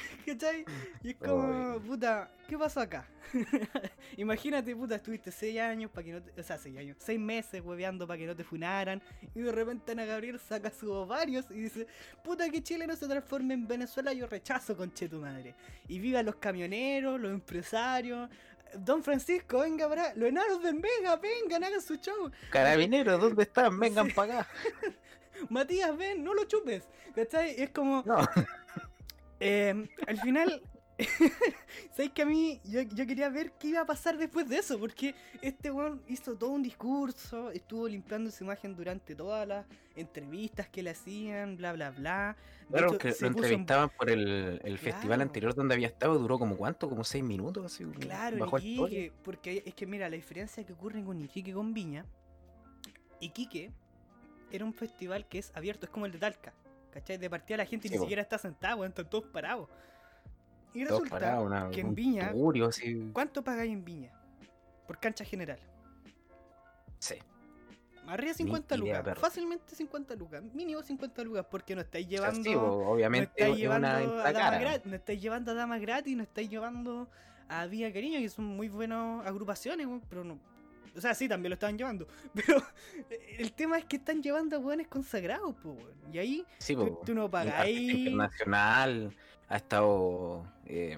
¿Cachai? Y es como, puta, ¿qué pasó acá? Imagínate, puta, estuviste 6 años para que no te, o sea, 6 años, 6 meses hueveando para que no te funaran y de repente Ana Gabriel saca sus ovarios y dice, puta que Chile no se transforme en Venezuela, yo rechazo conche tu madre. Y viva los camioneros, los empresarios, Don Francisco, venga para los enanos del Mega, vengan, hagan su show. Carabineros, ¿dónde están? Vengan Sí. para acá. Matías, ven, no lo chupes. ¿Cachai? Es como, No, Eh, al final, ¿sabes que a mí yo, yo quería ver qué iba a pasar después de eso? Porque este weón hizo todo un discurso, estuvo limpiando su imagen durante todas las entrevistas que le hacían, bla, bla, bla. De claro hecho, que lo en- entrevistaban por el, el festival anterior donde había estado, duró como cuánto, como 6 minutos, así. Claro. Iquique, porque es que mira, la diferencia que ocurre con Iquique con Viña, Iquique era un festival que es abierto, es como el de Talca, ¿cachai? De partida la gente Sí, ni siquiera está sentada, weón, están todos parados. Y Todos resulta parados, una- que en Viña, tugurio, así. ¿cuánto pagáis en Viña? Por cancha general. Sí. Arriba 50 idea, lucas, fácilmente 50 lucas, mínimo 50 lucas, porque no estáis llevando, sí, po, no obviamente estáis es llevando a damas gratis, no estáis llevando a damas gratis, no estáis llevando a Vía Cariño, que son muy buenas agrupaciones, pero no. O sea, sí, también lo estaban llevando. Pero el tema es que están llevando a weones consagrados, pues, weón. Y ahí Sí, tú, po, tú no pagáis. internacional, ha estado, eh,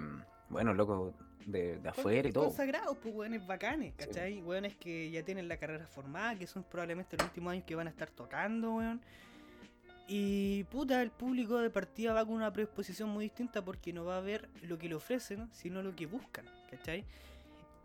bueno, loco, de, afuera y todo. Consagrados, pues, weones bacanes, Sí. ¿cachai? Weones que ya tienen la carrera formada, que son probablemente los últimos años que van a estar tocando, weón. Y puta, el público de partida va con una predisposición muy distinta porque no va a ver lo que le ofrecen, sino lo que buscan, ¿cachai?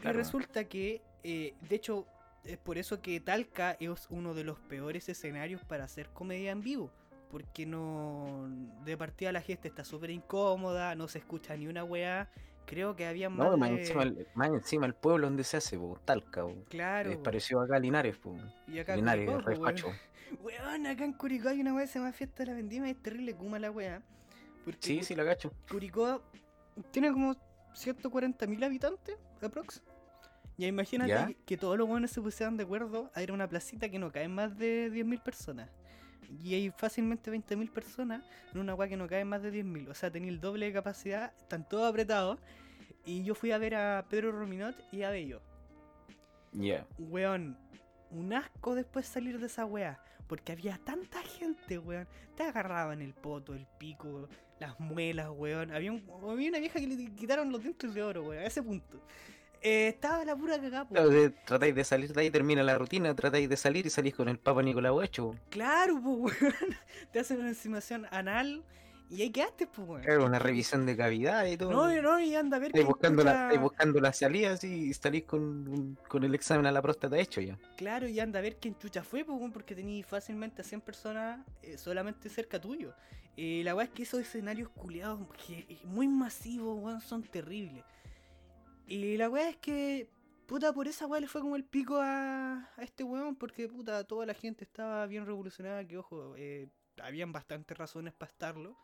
Y resulta que, eh, de hecho, es por eso que Talca es uno de los peores escenarios para hacer comedia en vivo. Porque no. De partida la gente está súper incómoda, no se escucha ni una weá. Creo que había más. No, más de- encima, el, más encima el pueblo donde se hace, po, Talca, po. Claro. Es parecido acá Linares, po. Y acá Linares, Curicó, weón. acá en Curicó hay una weá que se llama Fiesta de la Vendimia y es terrible kuma la weá. Sí, sí, la cacho. Curicó tiene como 140.000 habitantes, aprox. Ya imagínate Ya. que- todos los buenos se pusieran de acuerdo a ir a una placita que no caen más de 10.000 personas. Y hay fácilmente 20.000 personas en una weá que no caen más de 10.000. O sea, tenía el doble de capacidad, están todos apretados. Y yo fui a ver a Pedro Rominot y a Bello. Ya. Weón, un asco después salir de esa weá. Porque había tanta gente, weón. Te agarraban el poto, el pico, las muelas, weón. Había, un- había una vieja que le quitaron los dientes de oro, weón. A ese punto. Eh, estaba la pura cagada. Claro, de- tratáis de salir de ahí, termina la rutina, tratáis de salir y salís con el Papa Nicolau hecho. po. Claro, po, weón. Te hacen una insinuación anal y ahí quedaste, po, weón. Claro, una revisión de cavidad y todo. No, no, y anda a ver Estáis buscando, la, estáis buscando la salida así, y salís con, con el examen a la próstata hecho ya. Claro, y anda a ver quién chucha fue, weón, porque tenías fácilmente a 100 personas eh, solamente cerca tuyo. Eh, la weá es que esos escenarios culiados que- eh, muy masivos, weón, son terribles. Y la weá es que, puta, por esa weá le fue como el pico a, este weón, porque, puta, toda la gente estaba bien revolucionada, que, ojo, eh, habían bastantes razones para estarlo.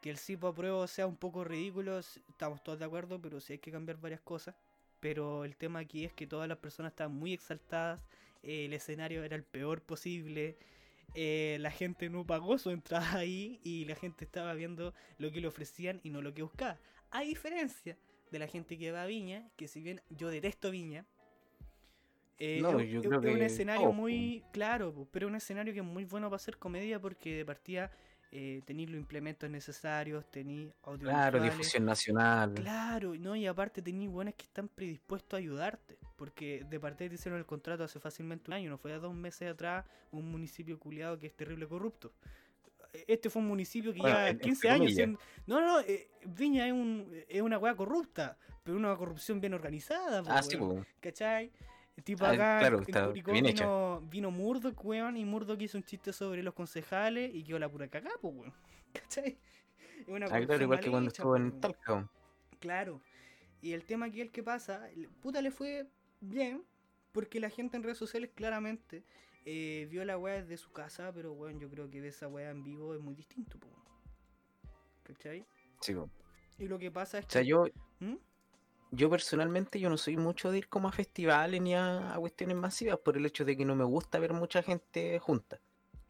Que el CIPO apruebo sea un poco ridículo, estamos todos de acuerdo, pero sí hay que cambiar varias cosas. Pero el tema aquí es que todas las personas estaban muy exaltadas, eh, el escenario era el peor posible, eh, la gente no pagó su entrada ahí y la gente estaba viendo lo que le ofrecían y no lo que buscaba. A diferencia de la gente que va a Viña, que si bien yo detesto Viña, eh, No, es- yo es- creo es un escenario muy claro, pero un escenario que es muy bueno para hacer comedia porque de partida eh, tenéis los implementos necesarios, tenéis Claro, audiovisuales. difusión nacional. Claro, no, y aparte tenéis buenos que están predispuestos a ayudarte. Porque de parte te hicieron el contrato hace fácilmente un año, no fue a dos meses atrás un municipio culiado que es terrible corrupto. Este fue un municipio que Bueno, ya en- 15 entre años siendo... No, no, eh, Viña es, un, es una weá corrupta, pero una corrupción bien organizada. po, Ah, sí, weón, pues. ¿Cachai? Tipo Ah, acá claro, en Curicó vino, vino Murdoch, weón, y Murdoch hizo un chiste sobre los concejales y quedó la pura cagá, pues, weón. ¿Cachai? Es una Ah, claro, igual que cuando hecha, estuvo po, en. Talca. Claro. Y el tema aquí es que pasa, el- puta le fue bien, porque la gente en redes sociales claramente eh, vio la weá desde su casa, pero bueno, yo creo que ver esa weá en vivo es muy distinto, po. ¿Cachai? Sí, po. Y lo que pasa es O sea, que... yo, ¿Mm? yo personalmente yo no soy mucho de ir como a festivales ni a, a cuestiones masivas por el hecho de que no me gusta ver mucha gente junta.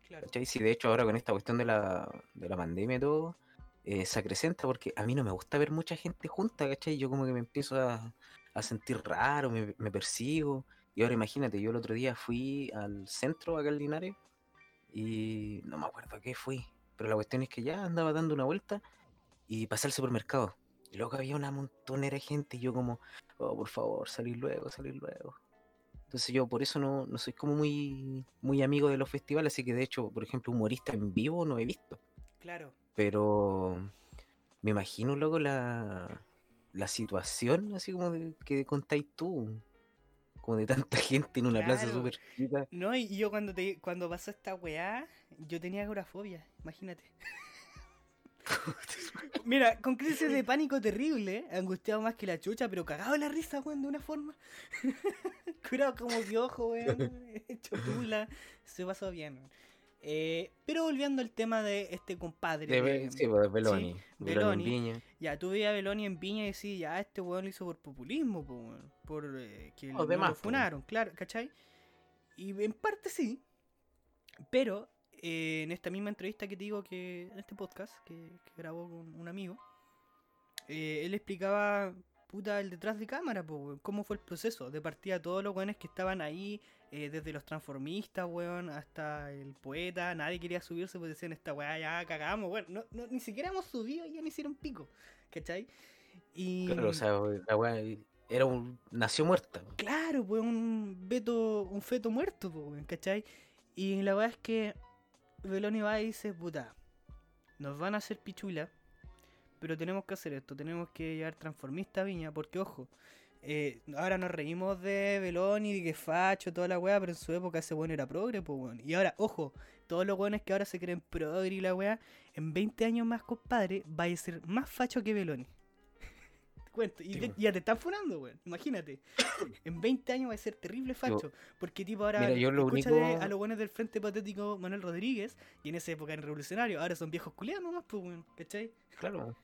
Claro. ¿Cachai? Sí, de hecho ahora con esta cuestión de la, de la pandemia y todo, eh, se acrecenta porque a mí no me gusta ver mucha gente junta, ¿cachai? Yo como que me empiezo a, a sentir raro, me, me persigo. Y ahora imagínate, yo el otro día fui al centro acá en Linares y no me acuerdo a qué fui, pero la cuestión es que ya andaba dando una vuelta y pasé al supermercado. Y luego había una montonera de gente y yo como, oh, por favor, salir luego, salir luego. Entonces yo por eso no, no soy como muy, muy amigo de los festivales, así que de hecho, por ejemplo, humorista en vivo no he visto. Claro. Pero me imagino luego la, la situación, así como de, que contáis tú, como de tanta gente en una plaza súper chica. No, y yo cuando te, cuando pasó esta weá, yo tenía agorafobia, imagínate. Mira, con crisis de pánico terrible, angustiado más que la chucha, pero cagado de la risa, weón, de una forma. Curado como piojo, weón, hecho tula, se pasó bien. weón. Eh, pero volviendo al tema de este compadre. De, Be- sí, pues, de Beloni. sí, Beloni Beloni. Viña. Ya, tú veías a Beloni en Viña y decís, ya, este weón lo hizo por populismo, po, weón, por eh, que Los no demás, lo funaron, claro, ¿cachai? Y en parte sí, pero eh, en esta misma entrevista que te digo que, en este podcast que, que grabó con un amigo, eh, él explicaba, puta, el detrás de cámara, po, cómo fue el proceso, de partida todos los weones que estaban ahí, eh, desde los transformistas, weón, hasta el poeta, nadie quería subirse porque decían, esta weá ya cagamos, weón, no, no, ni siquiera hemos subido y ya no hicieron pico, ¿cachai? Y... Claro, o sea, la weá era un. nació muerta. Claro, pues un veto, un feto muerto, pues, weón, ¿cachai? Y la verdad es que Beloni va y dice, puta, nos van a hacer pichula, pero tenemos que hacer esto, tenemos que llevar transformista a Viña, porque ojo, eh, ahora nos reímos de Beloni, de que facho, toda la weá, pero en su época ese weón era progre, pues weón. Y ahora, ojo, todos los weones que ahora se creen progre y la weá, en 20 años más, compadre, va a ser más facho que Beloni. Te cuento, y Sí, te- weón. ya te están funando, weón, imagínate. En 20 años va a ser terrible facho. Porque tipo ahora Mira, yo lo único- a los buenos del Frente Patético Manuel Rodríguez, y en esa época eran revolucionarios, ahora son viejos culiados nomás, pues weón, ¿cachai? Claro.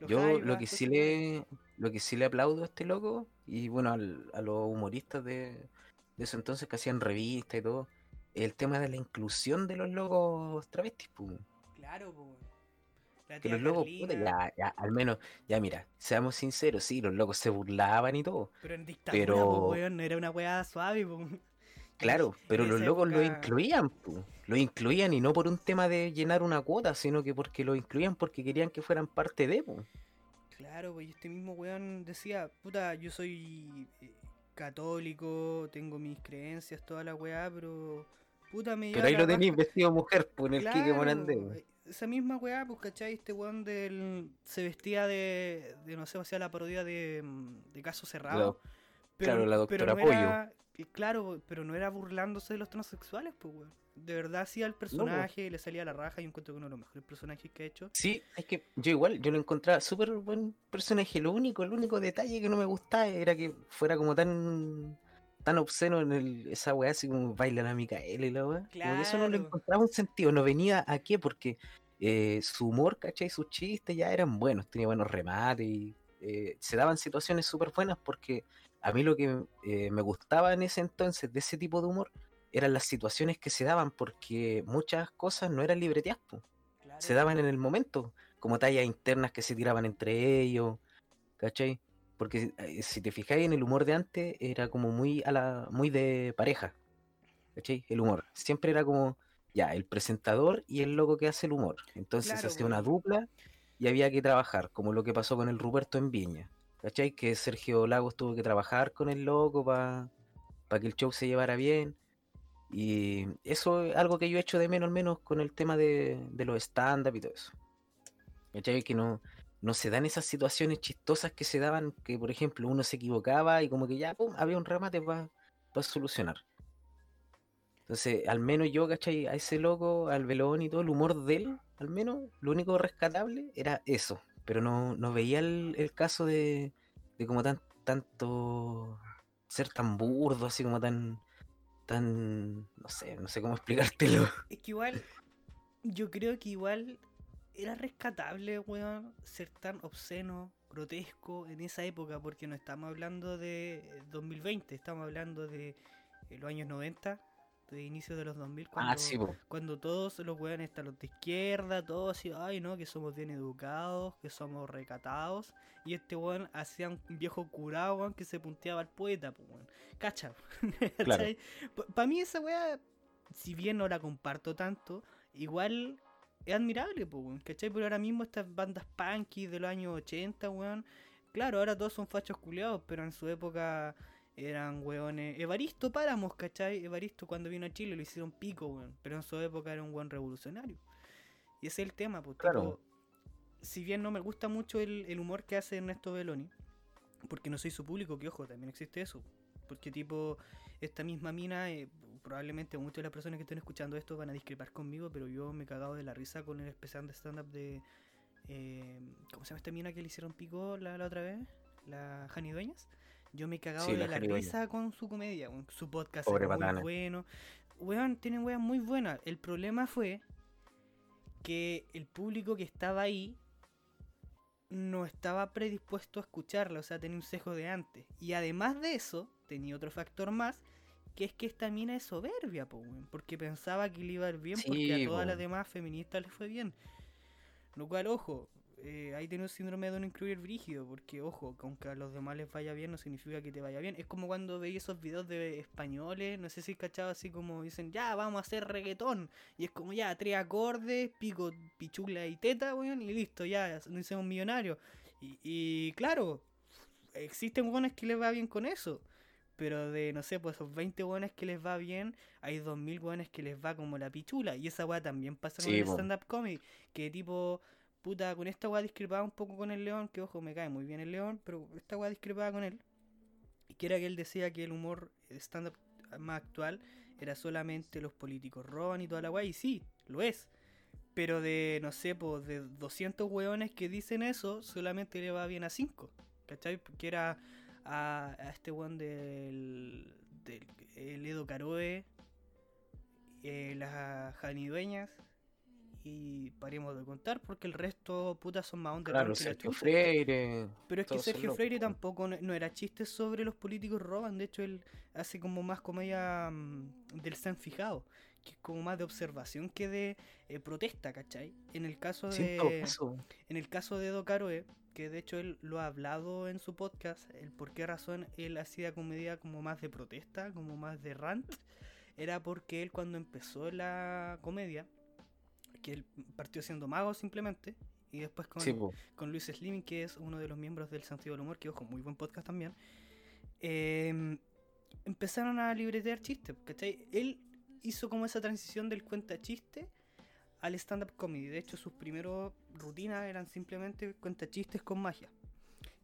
Los Yo lo que sí le lo que sí le aplaudo a este loco y bueno al- a los humoristas de, de ese entonces que hacían revistas y todo el tema de la inclusión de los locos travestis pues. Claro. La que los locos puta, ya, ya al menos ya mira seamos sinceros sí los locos se burlaban y todo Pero en dictadura, pero- weón, no era una weá suave, pues. Claro pero los locos lo incluían pues. lo incluían y no por un tema de llenar una cuota sino que porque lo incluían porque querían que fueran parte de pues. Claro, pues este mismo weón decía, puta, yo soy eh, católico, tengo mis creencias, toda la weá, pero puta me pero ahí la lo tenéis raja". vestido mujer pues en el Quique Claro, Morandé pues. eh, Esa misma weá, pues, ¿cachai? Este weón del, se vestía de, de, no sé, hacía la parodia de, mm, de Caso Cerrado. claro, la pero doctora no Pollo. Claro, pero no era burlándose de los transexuales, pues, weón. De verdad hacía el personaje, le salía la raja y encuentro que uno de los mejores personajes que ha hecho. Sí, es que yo igual, yo lo encontraba súper buen personaje. Lo único, el único detalle que no me gustaba era que fuera como tan tan obsceno en el, esa weá, así como baila la Micaela y la weá. Como que eso no le Claro. encontraba un sentido, no venía a qué, porque eh, su humor, ¿cachai? Sus chistes ya eran buenos, tenía buenos remates y eh, se daban situaciones súper buenas porque a mí lo que eh, me gustaba en ese entonces de ese tipo de humor eran las situaciones que se daban porque muchas cosas no eran Claro, se daban en el momento, como tallas internas que se tiraban entre ellos, ¿cachai? Porque eh, si te fijáis en el humor de antes, era como muy a la, muy de pareja, ¿cachai? El humor. Siempre era como ya, el presentador y el loco que hace el humor. Entonces Claro, se hacía una dupla y había que trabajar, como lo que pasó con el Ruperto en Viña. ¿Cachai? Que Sergio Lagos tuvo que trabajar con el loco para que el show se llevara bien. Y eso es algo que yo echo de menos, al menos con el tema de, de los stand-up y todo eso. ¿Cachai? Que no, no se dan esas situaciones chistosas que se daban, que por ejemplo uno se equivocaba y como que ya, pum, había un remate para solucionar. Entonces, al menos yo, ¿cachai? A ese loco, al velón y todo, el humor de él, al menos, lo único rescatable era eso. Pero no, no veía el, el caso de, de como tan, tanto ser tan burdo, así como tan, tan, no sé, no sé cómo explicártelo. Es que igual, yo creo que igual era rescatable, weón, ser tan obsceno, grotesco en esa época, porque no estamos hablando de 2020, estamos hablando de eh, los años 90, de inicio de los 2000, cuando, Ah, sí, po. cuando todos los weones están los de izquierda, todos así, ay no, que somos bien educados, que somos recatados, y este weón hacía un viejo curado, weón, que se punteaba al poeta, pues weón. Cacha, Claro. Para mí esa weá, si bien no la comparto tanto, igual es admirable, pues, weón, ¿cachai? Pero ahora mismo estas bandas punky de los años 80, weón, claro, ahora todos son fachos culiados, pero en su época eran weones. Evaristo Páramos, ¿cachai? Evaristo cuando vino a Chile lo hicieron pico, weón, pero en su época era un buen revolucionario. Y ese es el tema, pues, Claro. tipo, si bien no me gusta mucho el, el humor que hace Ernesto Belloni, porque no soy su público, que ojo, también existe eso. Porque tipo, esta misma mina, eh, probablemente muchas de las personas que estén escuchando esto van a discrepar conmigo, pero yo me he cagado de la risa con el especial de stand-up de... eh, ¿Cómo se llama esta mina que le hicieron pico la, la otra vez? La Jani Dueñas. Yo me he cagado Sí, de la risa con su comedia, con su podcast Pobre era muy bueno. Weón, tienen weas muy buenas. El problema fue que el público que estaba ahí no estaba predispuesto a escucharla, o sea, tenía un sesgo de antes. Y además de eso, tenía otro factor más, que es que esta mina es soberbia, po, weón, porque pensaba que le iba a ir bien porque a todas po. las demás feministas les fue bien. Lo cual, ojo, eh, ahí tiene un síndrome de no incluir brígido, porque, ojo, que aunque a los demás les vaya bien, no significa que te vaya bien. Es como cuando veis esos videos de españoles, no sé si cachado así como dicen, ya, vamos a hacer reggaetón. Y es como, ya, tres acordes, pico, pichula y teta, weón, y listo, ya, nos hicimos millonarios. Y, y claro, existen buenos que les va bien con eso. Pero de, no sé, pues esos 20 buenos que les va bien, hay 2000 buenos que les va como la pichula. Y esa weá también pasa con Sí, el stand-up comedy. Que tipo, puta, con esta weá discrepaba un poco con el león, que ojo, me cae muy bien el león, pero esta weá discrepaba con él. Y que era que él decía que el humor stand-up más actual era solamente los políticos roban y toda la weá. Y sí, lo es. Pero de, no sé, pues de 200 weones que dicen eso, solamente le va bien a 5. ¿Cachai? Porque era a, a este weón del, del el Edo Caroe, eh, las Janidueñas, y paremos de contar porque el resto, putas, son más underground Claro, Sergio. Freire. Pero es que Sergio Freire po. tampoco no, no era chiste sobre los políticos roban, de hecho él hace como más comedia mm, del San Fijado, que es como más de observación que de eh, protesta, ¿cachai? En el caso de en el caso de Edo Caroe, que de hecho él lo ha hablado en su podcast, el por qué razón él hacía comedia como más de protesta, como más de rant, era porque él cuando empezó la comedia, que él partió siendo mago simplemente, y después con, Sí, con Luis Slimming, que es uno de los miembros del Sentido del Humor, que ojo, muy buen podcast también, eh, empezaron a libretear chistes, ¿cachai? Él hizo como esa transición del cuenta chiste al stand-up comedy. De hecho, sus primeros rutinas eran simplemente cuenta chistes con magia.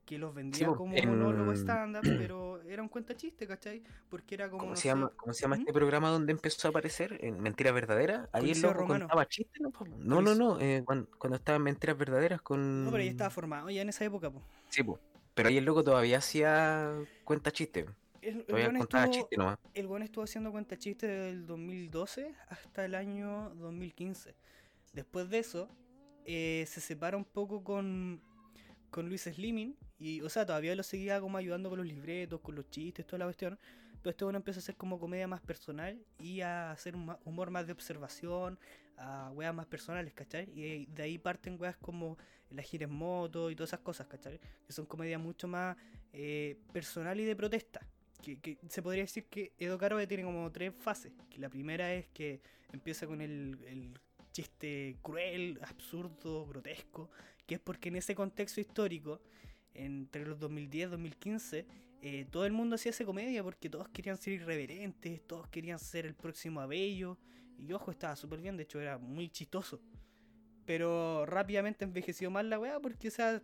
Que los vendía como en- monólogo stand-up, pero era un cuenta chiste, ¿cachai? Porque era como. ¿Cómo no se sé, llama, ¿Cómo se llama ¿Mm? este programa donde empezó a aparecer? En Mentiras Verdaderas. Ahí el Coliseo loco Romano. contaba chistes, ¿no? No, no, no. eh, cuando, cuando estaba en Mentiras Verdaderas con. No, pero ya estaba formado ya en esa época, po. Sí, po. Pero ahí el loco todavía hacía cuenta chistes. El, el contaba estuvo- chistes nomás. El buen estuvo haciendo cuenta chiste desde el 2012 hasta el año 2015. Después de eso, eh, se separa un poco con, con Luis Slimming. Y, o sea, todavía lo seguía como ayudando con los libretos, con los chistes, toda la cuestión. Pero este bueno empieza a hacer como comedia más personal y a hacer un humor más de observación, a weas más personales, ¿cachai? Y de ahí parten weas como la gira en moto y todas esas cosas, ¿cachai? Que son comedias mucho más eh, personal y de protesta. que, que se podría decir que Edo Caroe tiene como tres fases. Que la primera es que empieza con el, el chiste cruel, absurdo, grotesco, que es porque en ese contexto histórico, entre los 2010 y 2015, eh, todo el mundo hacía esa comedia porque todos querían ser irreverentes, todos querían ser el próximo Abello. Y ojo, estaba súper bien, de hecho era muy chistoso. Pero rápidamente envejeció mal la weá porque, o sea,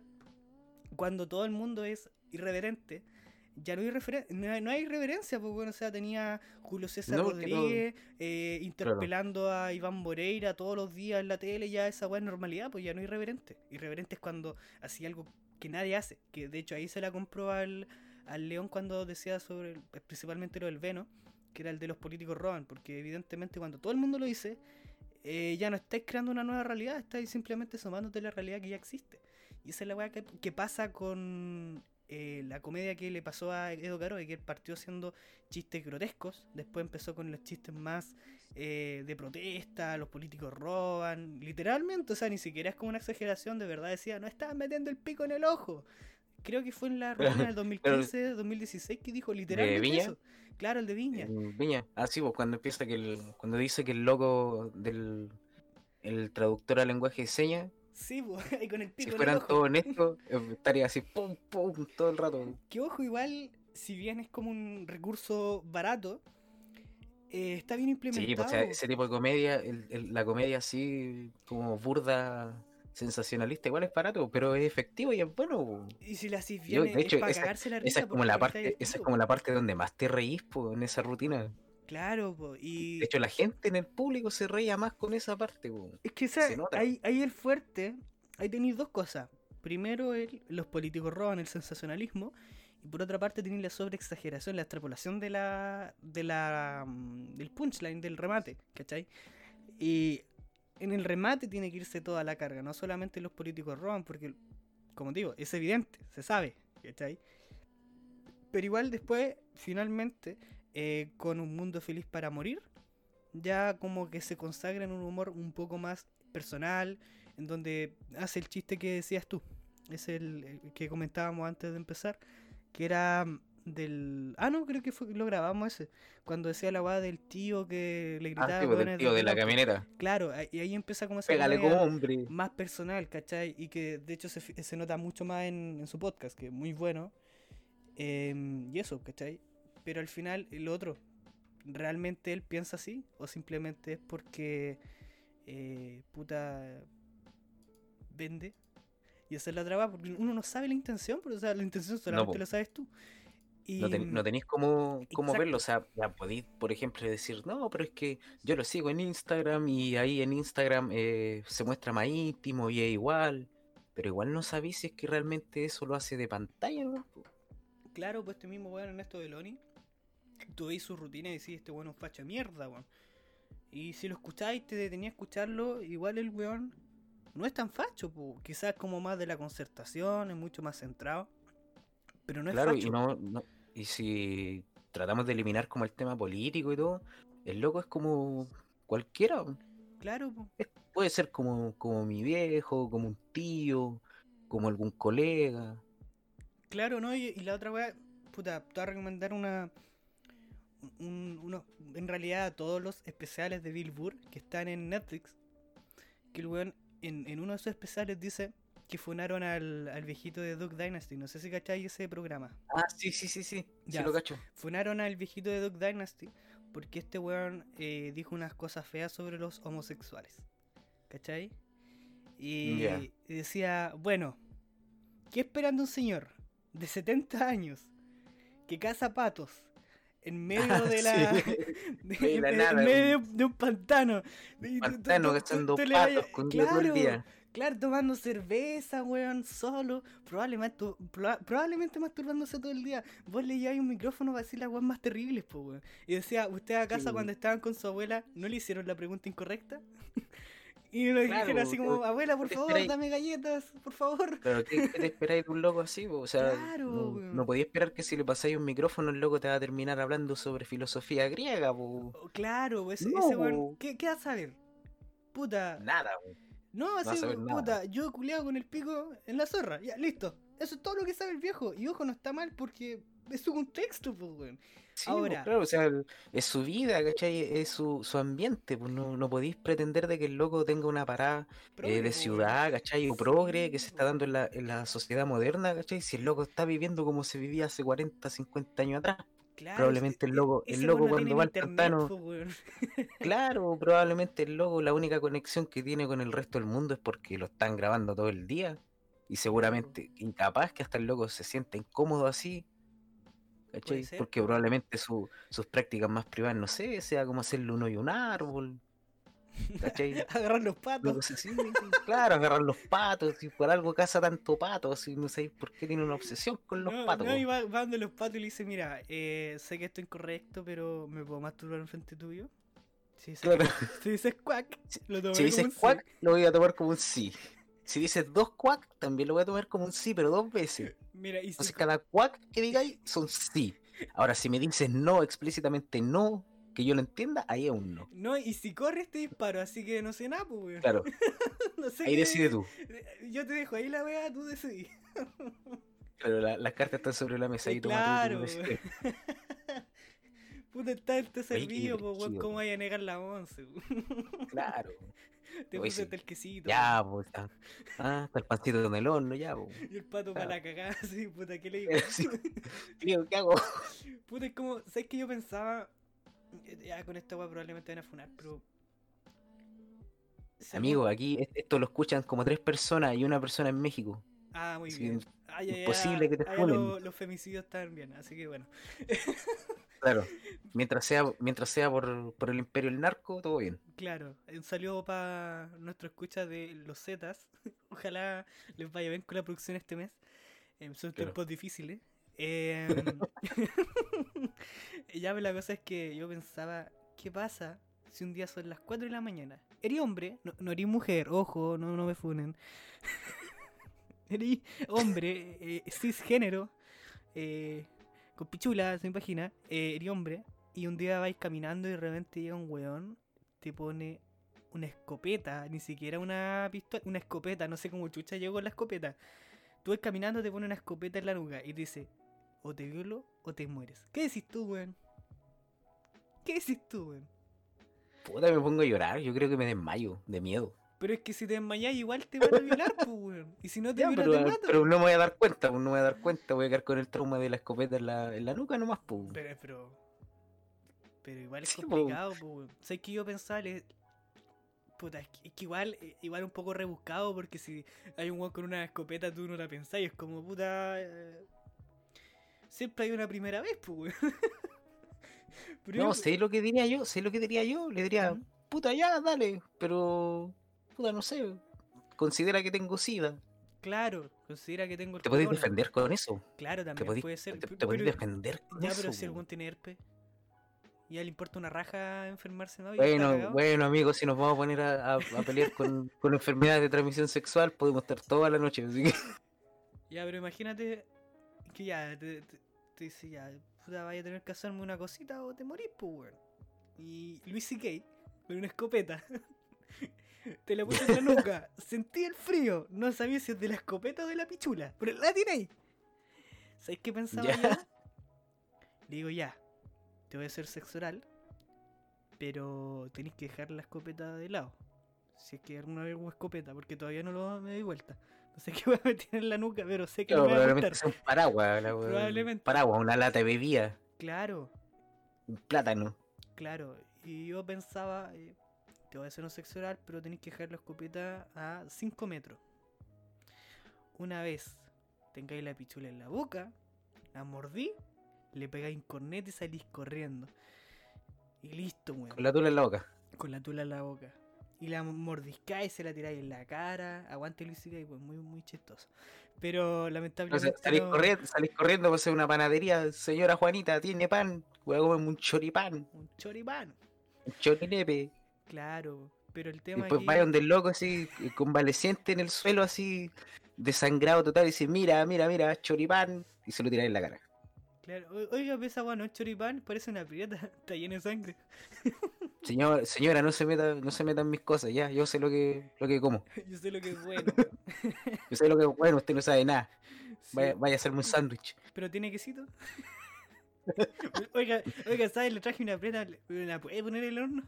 cuando todo el mundo es irreverente, ya no hay, referen- no hay, no hay reverencia, pues bueno, o sea, tenía Julio César No, porque no- Rodríguez eh, interpelando a Iván Moreira todos los días en la tele, ya esa weá es normalidad, pues ya no hay irreverente. Irreverente es cuando hacía algo que nadie hace, que de hecho ahí se la compró al, al León cuando decía sobre, principalmente lo del Veno, que era el de los políticos roban, porque evidentemente cuando todo el mundo lo dice, eh, ya no estáis creando una nueva realidad, estáis simplemente sumándote la realidad que ya existe. Y esa es la weá que, pasa con eh, la comedia que le pasó a Edo Caroe, que él partió haciendo chistes grotescos, después empezó con los chistes más eh, de protesta, los políticos roban, literalmente, o sea, ni siquiera es como una exageración, de verdad decía, no estaban metiendo el pico en el ojo. Creo que fue en la rutina del 2015, 2016 que dijo literalmente Viña? eso. Claro, el de Viña. En Viña. Ah, sí, pues cuando empieza que el, cuando dice que el loco del el traductor al lenguaje de señas, Sí, pues, ahí con el pico si fueran todos honestos, estaría así pum pum todo el rato. Que ojo, igual, si bien es como un recurso barato, eh, está bien Sí, implementado. pues, o sea, ese tipo de comedia, el- el- la comedia así como burda, sensacionalista, igual es barato, pero es efectivo y es bueno. Y si la hacís Yo, bien, de es hecho, para esa- cagarse la Esa risa. es como la parte, esa es como la parte donde más te reís po, en esa rutina. Claro, po, y De hecho, la gente en el público se reía más con esa parte. po. es que esa- ahí, ahí el fuerte, ahí tenéis dos cosas. Primero, el- los políticos roban el sensacionalismo. Y por otra parte, tenéis la sobreexageración, la extrapolación de la, de la, mm, del punchline, del remate, ¿cachai? Y en el remate tiene que irse toda la carga, no solamente los políticos roban, porque, como digo, es evidente, se sabe, ¿cachai? Pero igual después, finalmente, eh, con un mundo feliz para morir, ya como que se consagra en un humor un poco más personal, en donde hace el chiste que decías tú, es el, el que comentábamos antes de empezar, que era del... Ah, no, creo que fue, lo grabamos ese, cuando decía la weá del tío que le gritaba... Ah, sí, pues, del "Hueones tío de la auto". camioneta. Claro, y ahí empieza como esa Pégale como hombre. más personal, ¿cachai? Y que de hecho se, se nota mucho más en, en su podcast, que es muy bueno. Em, y eso, ¿cachai? Pero al final, el otro, ¿realmente él piensa así? ¿O simplemente es porque, eh, puta, vende? Y esa es la traba, porque uno no sabe la intención, pero o sea, la intención solamente lo sabes tú. Y, No, ten- no tenéis cómo, cómo verlo. O sea, ya podéis, por ejemplo, decir, no, pero es que yo lo sigo en Instagram y ahí en Instagram eh, se muestra más íntimo y es igual. Pero igual no sabéis si es que realmente eso lo hace de pantalla, ¿no? Claro, pues este mismo weón Ernesto Deloni, tú veis su rutina y decís, este weón es un facha mierda, weón. Y si lo escucháis, te detenía a escucharlo, igual el weón no es tan facho, po. quizás como más de la concertación, es mucho más centrado. Pero no es Claro, facho. y no, no- y si tratamos de eliminar como el tema político y todo, el loco es como cualquiera. Claro, po. Puede ser como, como mi viejo, como un tío, como algún colega. Claro, ¿no? Y, y la otra weá, puta, te voy a recomendar una. Un, uno, en realidad, todos los especiales de Bill Burr que están en Netflix. Que el weón, en, en uno de sus especiales, dice que funaron al, al viejito de Duck Dynasty. No sé si cacháis ese programa. Ah, sí, sí, sí, sí. Ya. Sí lo cacho. Funaron al viejito de Duck Dynasty porque este weón eh, dijo unas cosas feas sobre los homosexuales. ¿Cachai? Y, decía, bueno, ¿qué esperan de un señor de 70 años que caza patos en medio de la, de- la en- medio de un pantano? Tú- Pantano vayas- patos con todo el claro, día. Claro, tomando cerveza, weón, solo, probablemente, proba- probablemente masturbándose todo el día. Vos le lleváis un micrófono para decir las weas más terribles, weón. Y decía, ¿usted a casa Sí. cuando estaban con su abuela no le hicieron la pregunta incorrecta? y le Claro, dijeron así como, abuela, por ¿qué favor, esperáis? dame galletas, por favor. Pero ¿qué, qué te esperáis de un loco así? po? O sea, Claro, no, no podía esperar que si le pasáis un micrófono el loco te va a terminar hablando sobre filosofía griega, po. Oh, Claro, ese, No, ese weón. ¿qué, ¿qué vas a saber? Puta, Nada, po. No, así, nada. puta, yo culeado con el pico en la zorra. Ya, listo. Eso es todo lo que sabe el viejo. Y ojo, no está mal porque es su contexto, pues, weón. Sí, pues, claro, o sea, es su vida, ¿cachai? Es su, su ambiente, pues no, no podéis pretender de que el loco tenga una parada eh, de ciudad, ¿cachai? O progre que se está dando en la, en la sociedad moderna, ¿cachai? Si el loco está viviendo como se vivía hace 40, 50 años atrás. Claro, probablemente el e- loco- el loco cuando va al pantano-. Claro, probablemente el loco, la única conexión que tiene con el resto del mundo es porque lo están grabando todo el día. Y seguramente, incapaz que hasta el loco se sienta incómodo así. Porque po. probablemente su- sus prácticas más privadas, no sé, sea como hacerle un hoyo a un árbol. ¿Cachai? Agarrar los patos. Loco, sí, sí, claro, agarrar los patos, y por algo caza tanto pato, así no sé por qué tiene una obsesión con los no, patos. no, y va, los patos y le dice, mira, eh, sé que esto es incorrecto, pero ¿me puedo masturbar enfrente tuyo? Si dices, Claro. si dices cuac, lo Si dices sí. cuac, lo voy a tomar como un sí. Si dices dos cuac, también lo voy a tomar como un sí, pero dos veces. Mira, y si, Entonces cada cuac que digáis son sí. Ahora, si me dices no, explícitamente no, que yo lo entienda, ahí es un no. no, y si corres te disparo, así que no sé nada, pues, weón. Claro, No sé ahí qué- decide tú. Yo te dejo ahí la wea, tú decidís. Pero la- las cartas están sobre la mesa y tú claro, tu decisión. Puta, está este servido, pues, weón, ¿cómo vaya a negar la once? Claro. Te puse sí. hasta el quesito. Ya, pues. Ah, está el pancito en el horno, ya, pues. Y el pato para Claro. la cagada, así, puta, ¿qué le digo? Sí. Tío, ¿qué hago? Puta, es como, ¿sabes que yo pensaba? eh, Ya con esta weá probablemente van a funar, pero. ¿se Amigo, aquí es- esto lo escuchan como tres personas y una persona en México. Ah, muy sí, bien. Ay, ay, imposible ay, que te ay, funen. lo- los femicidios están bien, así que bueno. Claro. Mientras sea, mientras sea por, por el imperio del narco, todo bien. Claro, un saludo para nuestro escucha de los Zetas. Ojalá les vaya bien con la producción este mes. Em, son Claro. tiempos difíciles. Em, ya, pero la cosa es que yo pensaba, ¿qué pasa si un día son las 4 de la mañana? Eres hombre, no, no eres mujer, ojo, no, no me funen. eres hombre, eh, cisgénero, eh, con pichula, se me imagina, eh, eres hombre, y un día vais caminando y de repente llega un weón, te pone una escopeta, ni siquiera una pistola, una escopeta, no sé cómo chucha llegó la escopeta. Tú vas caminando, te pone una escopeta en la nuca y te dice, o te violo o te mueres. ¿Qué decís tú, weón? ¿Qué decís tú, weón? Puta, me pongo a llorar. Yo creo que me desmayo de miedo. Pero es que si te desmayás igual te van a violar, pues, weón. Y si no te Ya, violan, pero, te matan. pero no me voy a dar cuenta, pues no me voy a dar cuenta. Voy a quedar con el trauma de la escopeta en la, en la nuca nomás, pues. Pero, pero, pero igual es Sí, po. complicado, po, weón. ¿Sabes que yo pensaba? le- Puta, es que, es que igual, eh, igual un poco rebuscado porque si hay un weón con una escopeta tú no la pensás y es como puta... eh, Siempre hay una primera vez, pues, weón. Pero No, yo- sé lo que diría yo, sé lo que diría yo. Le diría, puta, ya, dale. Pero, puta, no sé. Considera que tengo sida. Claro, considera que tengo el ¿Te podéis defender con eso? Claro, ¿Te también podéis, puede ser. te, te podéis defender con Ya, eso? pero si weón tiene herpes. Ya le importa una raja enfermarse, ¿no? Y Bueno, bueno, amigos, si nos vamos a poner a, a- a pelear con, con enfermedades de transmisión sexual, podemos estar toda la noche. Así que, Ya, pero imagínate que ya te, te, te dice ya, puta, vaya a tener que hacerme una cosita o te morís, pues, weón. Y Luis C.K. con una escopeta. te la puse en la nuca, sentí el frío, no sabía si es de la escopeta o de la pichula, pero la tiene ahí. ¿Sabes qué pensaba Ya. yo? Le digo, ya, te voy a hacer sexo oral, pero tenés que dejar la escopeta de lado. Si es que alguna vez hubo escopeta, porque todavía no lo me doy vuelta. No sé qué voy a meter en la nuca, pero sé que no me va a probablemente sea un paraguas. la Probablemente. paraguas, una lata de bebida, Claro, un plátano. claro. Y yo pensaba, eh, te voy a hacer un sexo oral, pero tenés que dejar la escopeta a 5 metros. Una vez tengáis la pichula en la boca, la mordí, le pegáis un cornete y salís corriendo. Y listo, weón. Con la tula en la boca. Con la tula en la boca. Y la mordiscáis, se la tiráis en la cara. Aguante Luis y pues muy, muy chistoso. Pero lamentablemente. salís, no- corriendo, salís corriendo hacer una panadería. Señora Juanita, ¿tiene pan? Voy a comerme un choripán, Un choripán. un chorinepe. Claro. Pero el Y tema después aquí- vaya donde el loco así, convaleciente en el suelo, así, desangrado total, y dice, mira, mira, mira, choripán, y se lo tira en la cara. Claro, oiga, esa agua no es choripán, parece una prieta, está llena de sangre. Señor, señora, no se meta, no se meta en mis cosas, ya, yo sé lo que, lo que como. Yo sé lo que es bueno. Yo sé lo que bueno, usted no sabe nada. Vaya, vaya a hacerme un sándwich. Pero tiene quesito. oiga, oiga, ¿sabes? Le traje una preta. ¿Me la puede poner en el horno?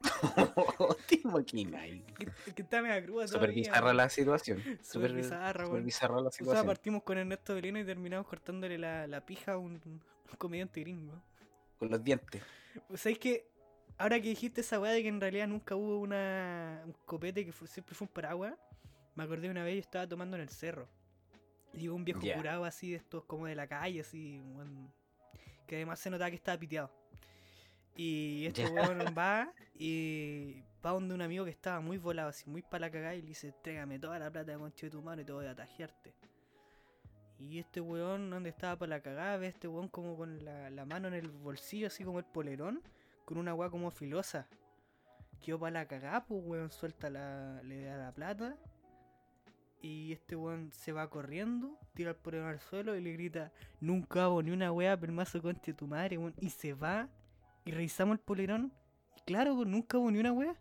Te imaginas. Que, que está media cruda Súper bizarra la situación. Súper Súper bizarra, súper weón. bizarra la O sea, situación. partimos con Ernesto Belino y terminamos cortándole la, la pija a un, un comediante gringo. Con los dientes. ¿Sabes que Ahora que dijiste esa weá de que en realidad nunca hubo una, un copete que fue- siempre fue un paraguas, me acordé una vez yo estaba tomando en el cerro. Y llegó un viejo curado así de estos como de la calle, así, que además se notaba que estaba piteado. Y este weón va y va donde un amigo que estaba muy volado, así muy para la cagada, y le dice, trégame toda la plata de concha de tu madre y te voy a tajearte. Y este weón, donde estaba para la cagada, ve a este weón como con la, la mano en el bolsillo, así como el polerón, con una weá como filosa. Quedó para la cagada, pues weón, suelta la, le da la plata. Y este weón se va corriendo, tira el polerón al suelo y le grita, nunca hago ni una weá, permazo concha de tu madre, weón. Y se va, y revisamos el polerón, y claro, pues, nunca hago ni una weá.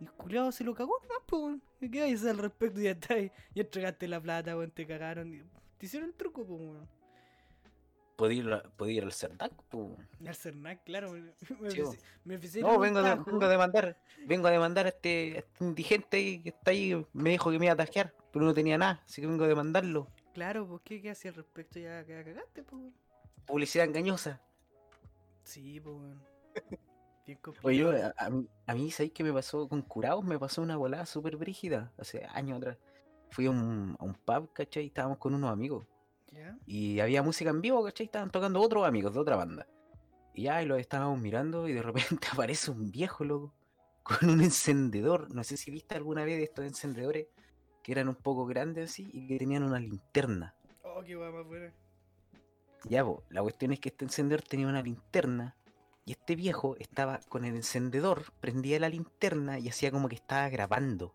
Y el culiao se lo cagó nomás, pues weón. ¿Y ¿Qué hay al respecto? Ya está, ahí, ya entregaste la plata, weón, te cagaron. Te hicieron el truco, pues weón. Podía ir, podía ir al Cerdac, po. Y al Cernac, claro, me, No, vengo, de, vengo a demandar. Vengo a demandar a este, a este indigente ahí que está ahí. Me dijo que me iba a tajear, pero no tenía nada. Así que vengo a demandarlo. Claro, pues ¿qué, qué hacía al respecto? Ya, ya cagaste, pues. Publicidad engañosa. Sí, pues weón. Bien complicado. Oye, a, a mí, a mí, ¿sabéis qué me pasó con curados? Me pasó una volada súper brígida hace años atrás. Fui a un, a un pub, ¿cachai? Estábamos con unos amigos. Y había música en vivo, ¿cachai? Estaban tocando otros amigos de otra banda. Y ya, y los estábamos mirando y de repente aparece un viejo, loco, con un encendedor. No sé si viste alguna vez de estos encendedores que eran un poco grandes así y que tenían una linterna. Oh, qué guay más buena. Ya, la cuestión es que este encendedor tenía una linterna y este viejo estaba con el encendedor, prendía la linterna y hacía como que estaba grabando.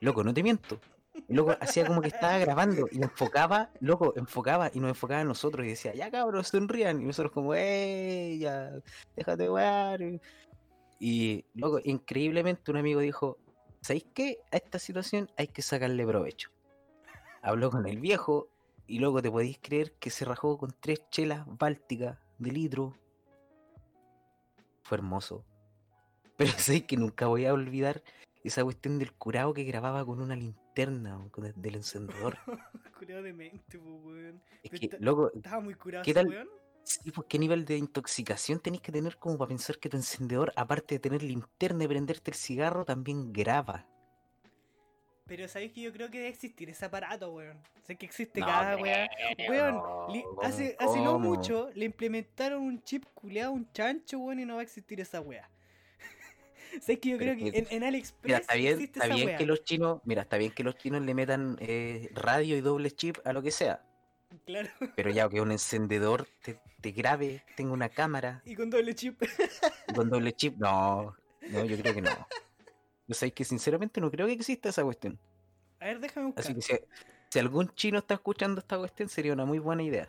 Loco, no te miento. Loco, hacía como que estaba grabando y enfocaba, loco, enfocaba y nos enfocaba a nosotros y decía, ya cabros, sonrían. Y nosotros como, ey, ya, déjate wear. Y, loco, increíblemente un amigo dijo, ¿sabéis qué? A esta situación hay que sacarle provecho. Habló con el viejo y luego te podéis creer que se rajó con tres chelas bálticas de litro. Fue hermoso. Pero sé que nunca voy a olvidar esa cuestión del curado que grababa con una linterna con el- del encendedor. Curado de mente, pues weón. Es que, loco, Estaba muy curado ¿Qué tal? weón. sí, pues, ¿qué nivel de intoxicación tenéis que tener como para pensar que tu encendedor, aparte de tener linterna y prenderte el cigarro, también graba? Pero sabéis que yo creo que debe existir ese aparato, weón. Sé que existe No cada weón. Weón, no, li- ¿cómo- hace, hace no mucho le implementaron un chip culeado, un chancho, weón, y no va a existir esa weá. Sabes que yo creo que en, en AliExpress Mira, está bien, existe está esa bien que los chinos, mira, está bien que los chinos le metan eh, radio y doble chip a lo que sea. Claro, Pero ya que un encendedor te, te grabe, tenga una cámara y con doble chip. y con doble chip, no, no, yo creo que no. Yo sé que sinceramente no creo que exista esa cuestión. A ver, déjame buscar. Así que si, si algún chino está escuchando esta cuestión, sería una muy buena idea.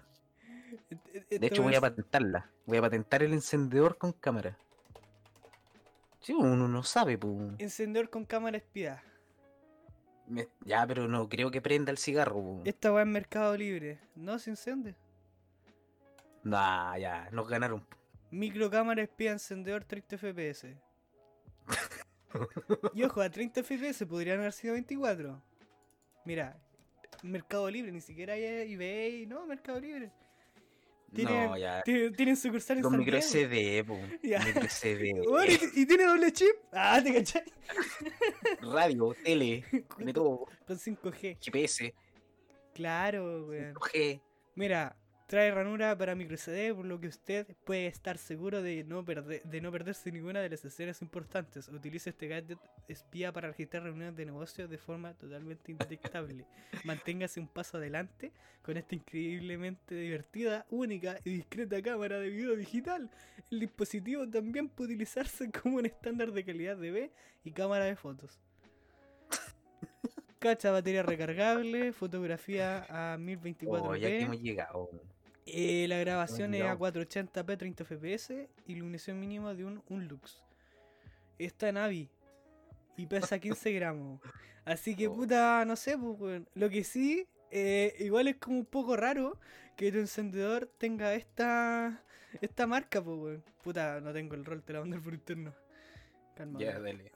De hecho, voy a patentarla. Voy a patentar el encendedor con cámara. Sí, uno no sabe, pues. Encendedor con cámara espía. Me- Ya, pero no creo que prenda el cigarro, po. Esta weá en Mercado Libre. No se enciende. Nah, ya, nos ganaron. Microcámara espía encendedor 30 FPS. y ojo, a 30 FPS podrían haber sido 24. Mira, Mercado Libre, ni siquiera hay eBay, no, Mercado Libre. Tienen, No, ya. tienen, tienen sucursal en Con San micro. SD, po. Ya. Micro. Bueno, ¿y, y tiene doble chip? Ah, te cachai. Radio, tele, tiene todo. Con 5G. GPS, Claro, weón. 5G. Mira, trae ranura para microCD, por lo que usted puede estar seguro de no, perder, de no perderse ninguna de las escenas importantes. Utilice este gadget espía para registrar reuniones de negocios de forma totalmente indetectable. Manténgase un paso adelante con esta increíblemente divertida, única y discreta cámara de video digital. El dispositivo también puede utilizarse como un estándar de calidad de B y cámara de fotos. Cacha batería recargable, fotografía a 1024p. Oh, ya que hemos llegado. Eh, la grabación es a llegado. 480p 30 fps, iluminación mínima de un, un lux. Está en AVI y pesa 15 gramos. Así que Oh. puta, no sé, pues, weón. lo que sí eh, igual es como un poco raro que tu encendedor tenga esta esta marca, pues, weón. Puta, no tengo el rol, te la mando por interno. Calma. Dale.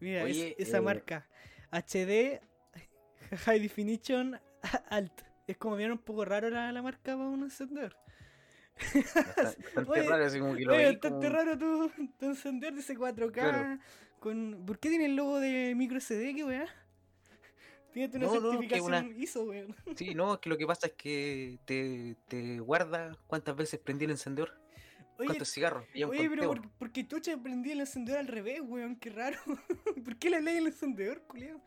Mira, es- esa eh, marca. HD, High Definition, Alt. Es como bien un poco raro la, la marca para un encendedor. Bastante, bastante Oye, raro, así como que lo Oye, veí bastante como- raro tu, tu encendedor dice 4K. Claro. Con... ¿Por qué tiene el logo de micro SD, qué weá? Tiene una No, no, que certificación una- ISO, weón. Sí, no, es que lo que pasa es que te, te guarda cuántas veces prendí el encendedor, Oye, cuántos cigarros. oye pero conteo. por, ¿por qué Chucha prendí el encendedor al revés, weón? Qué raro. ¿Por qué le leí el encendedor, culiao?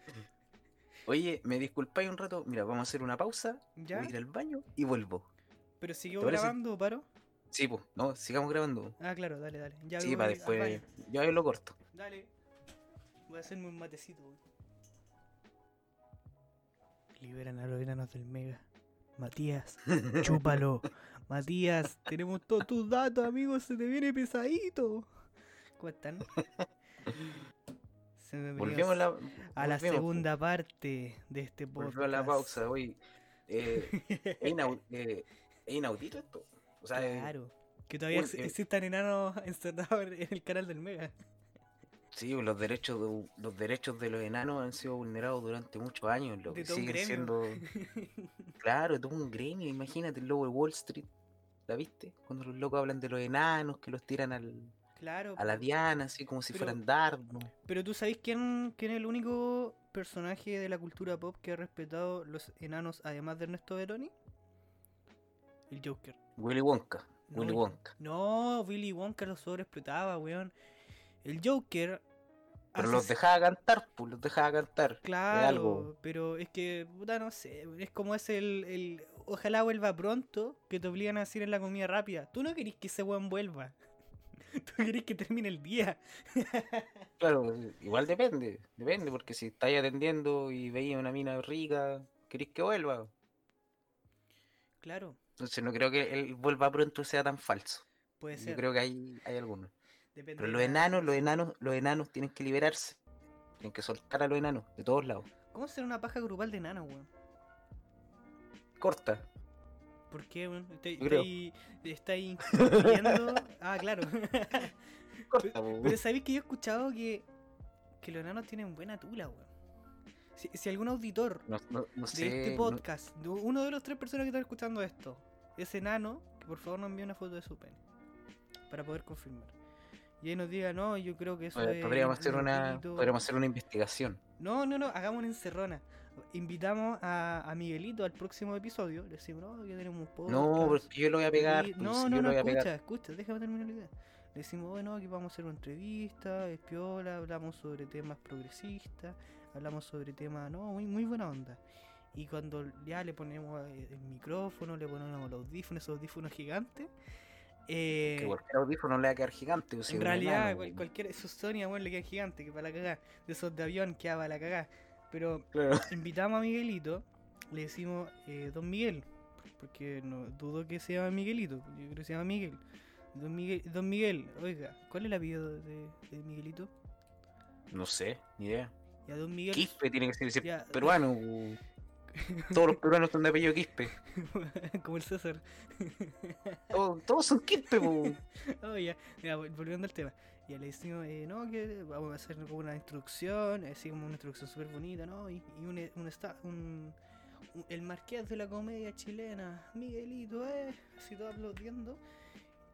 Oye, me disculpáis un rato. Mira, vamos a hacer una pausa. ¿Ya? Voy a ir al baño y vuelvo. ¿Pero siguió ¿Te parece? grabando paro? Sí, pues, no, sigamos grabando. Ah, claro, dale, dale. Ya Sí, para después. Yo ahí lo corto. Dale. Voy a hacerme un matecito. Liberan a los enanos del Mega. Matías, chúpalo. Matías, tenemos todos tus datos, amigos. Se te viene pesadito. ¿Cómo están? Me Volvemos a la, a segunda parte de este podcast. Volvemos a la pausa. Oye, eh, es, eh, es inaudito esto. O sea, eh, Claro. Que todavía Uy, ex- eh. existan enanos encerrados en el canal del Mega. sí, los derechos, de, los derechos de los enanos han sido vulnerados durante muchos años. Lo De que siguen gremio. siendo. Claro, todo un gremio. Imagínate el logo de Wall Street. ¿La viste? Cuando los locos hablan de los enanos que los tiran al, Claro. a la diana, así como si Pero- fueran dardos. Pero tú sabes quién, quién es el único personaje de la cultura pop que ha respetado los enanos además de Ernesto Beroni? El Joker. Willy Wonka. No, Willy Wonka. No, Willy Wonka lo sobreexplotaba, weón. El Joker. Pero los dejaba cantar, pues los dejaba cantar. Claro, algo. pero es que, puta, no sé, es como es el, el- Ojalá vuelva pronto, que te obligan a decir en la comida rápida. Tú no querís que ese weón vuelva. Tú querís que termine el día. Claro, igual depende, depende, porque si estáis atendiendo y veis una mina rica, queréis que vuelva. Claro, Entonces no creo que el vuelva pronto sea tan falso. puede Yo ser. creo que hay, hay algunos. depende Pero los enanos, los enanos, los enanos tienen que liberarse. Tienen que soltar a los enanos, de todos lados. ¿Cómo será una paja grupal de enanos, weón? Corta. ¿Por qué, weón? Está, Yo creo. está ahí incluyendo- Ah, claro. Po, Pero sabéis que yo he escuchado que, que los enanos tienen buena tula, weón. Si, si algún auditor No, no- no de sé. este podcast, de uno de los tres personas que están escuchando esto, es enano, que por favor nos envíe una foto de su pene. Para poder confirmar. Y ahí nos diga, no, yo creo que eso Oye, es. podríamos hacer una, infinito". podríamos hacer una investigación. No, no, no, hagamos una encerrona. Invitamos a, a Miguelito al próximo episodio. Le decimos, no, que tenemos un podcast. No, porque yo lo voy a pegar. Y- pues, No, no, no, escucha, pegar. escucha, déjame terminar la idea. Le decimos, bueno, aquí vamos a hacer una entrevista, es piola, hablamos sobre temas progresistas, hablamos sobre temas, no, muy, muy buena onda. Y cuando ya le ponemos eh, el micrófono, le ponemos los audífonos, esos audífonos gigantes, eh, Que cualquier audífono le va a quedar gigante. pues, en realidad, cual- po. cualquier, esos Sony, bueno, le quedan gigantes, que para la cagá, de esos de avión que para la cagá. Pero Claro. invitamos a Miguelito, le decimos eh, Don Miguel, porque no dudo que se llama Miguelito, yo creo que se llama Miguel. Don Miguel, Don Miguel oiga, ¿cuál es el apellido de, de Miguelito? No sé, ni idea. Ya Don Miguel. Quispe tiene que ser, Ya. peruano. Todos los peruanos son de apellido Quispe. Como el César. Todos, todos son Quispe. Oh, ya, vol- volviendo al tema. Ya le decimos, eh, no, que vamos a hacer como una introducción, así como una introducción súper bonita, ¿no? Y, y un, un, esta- un- un- el marqués de la comedia chilena, Miguelito, eh, así todo aplaudiendo.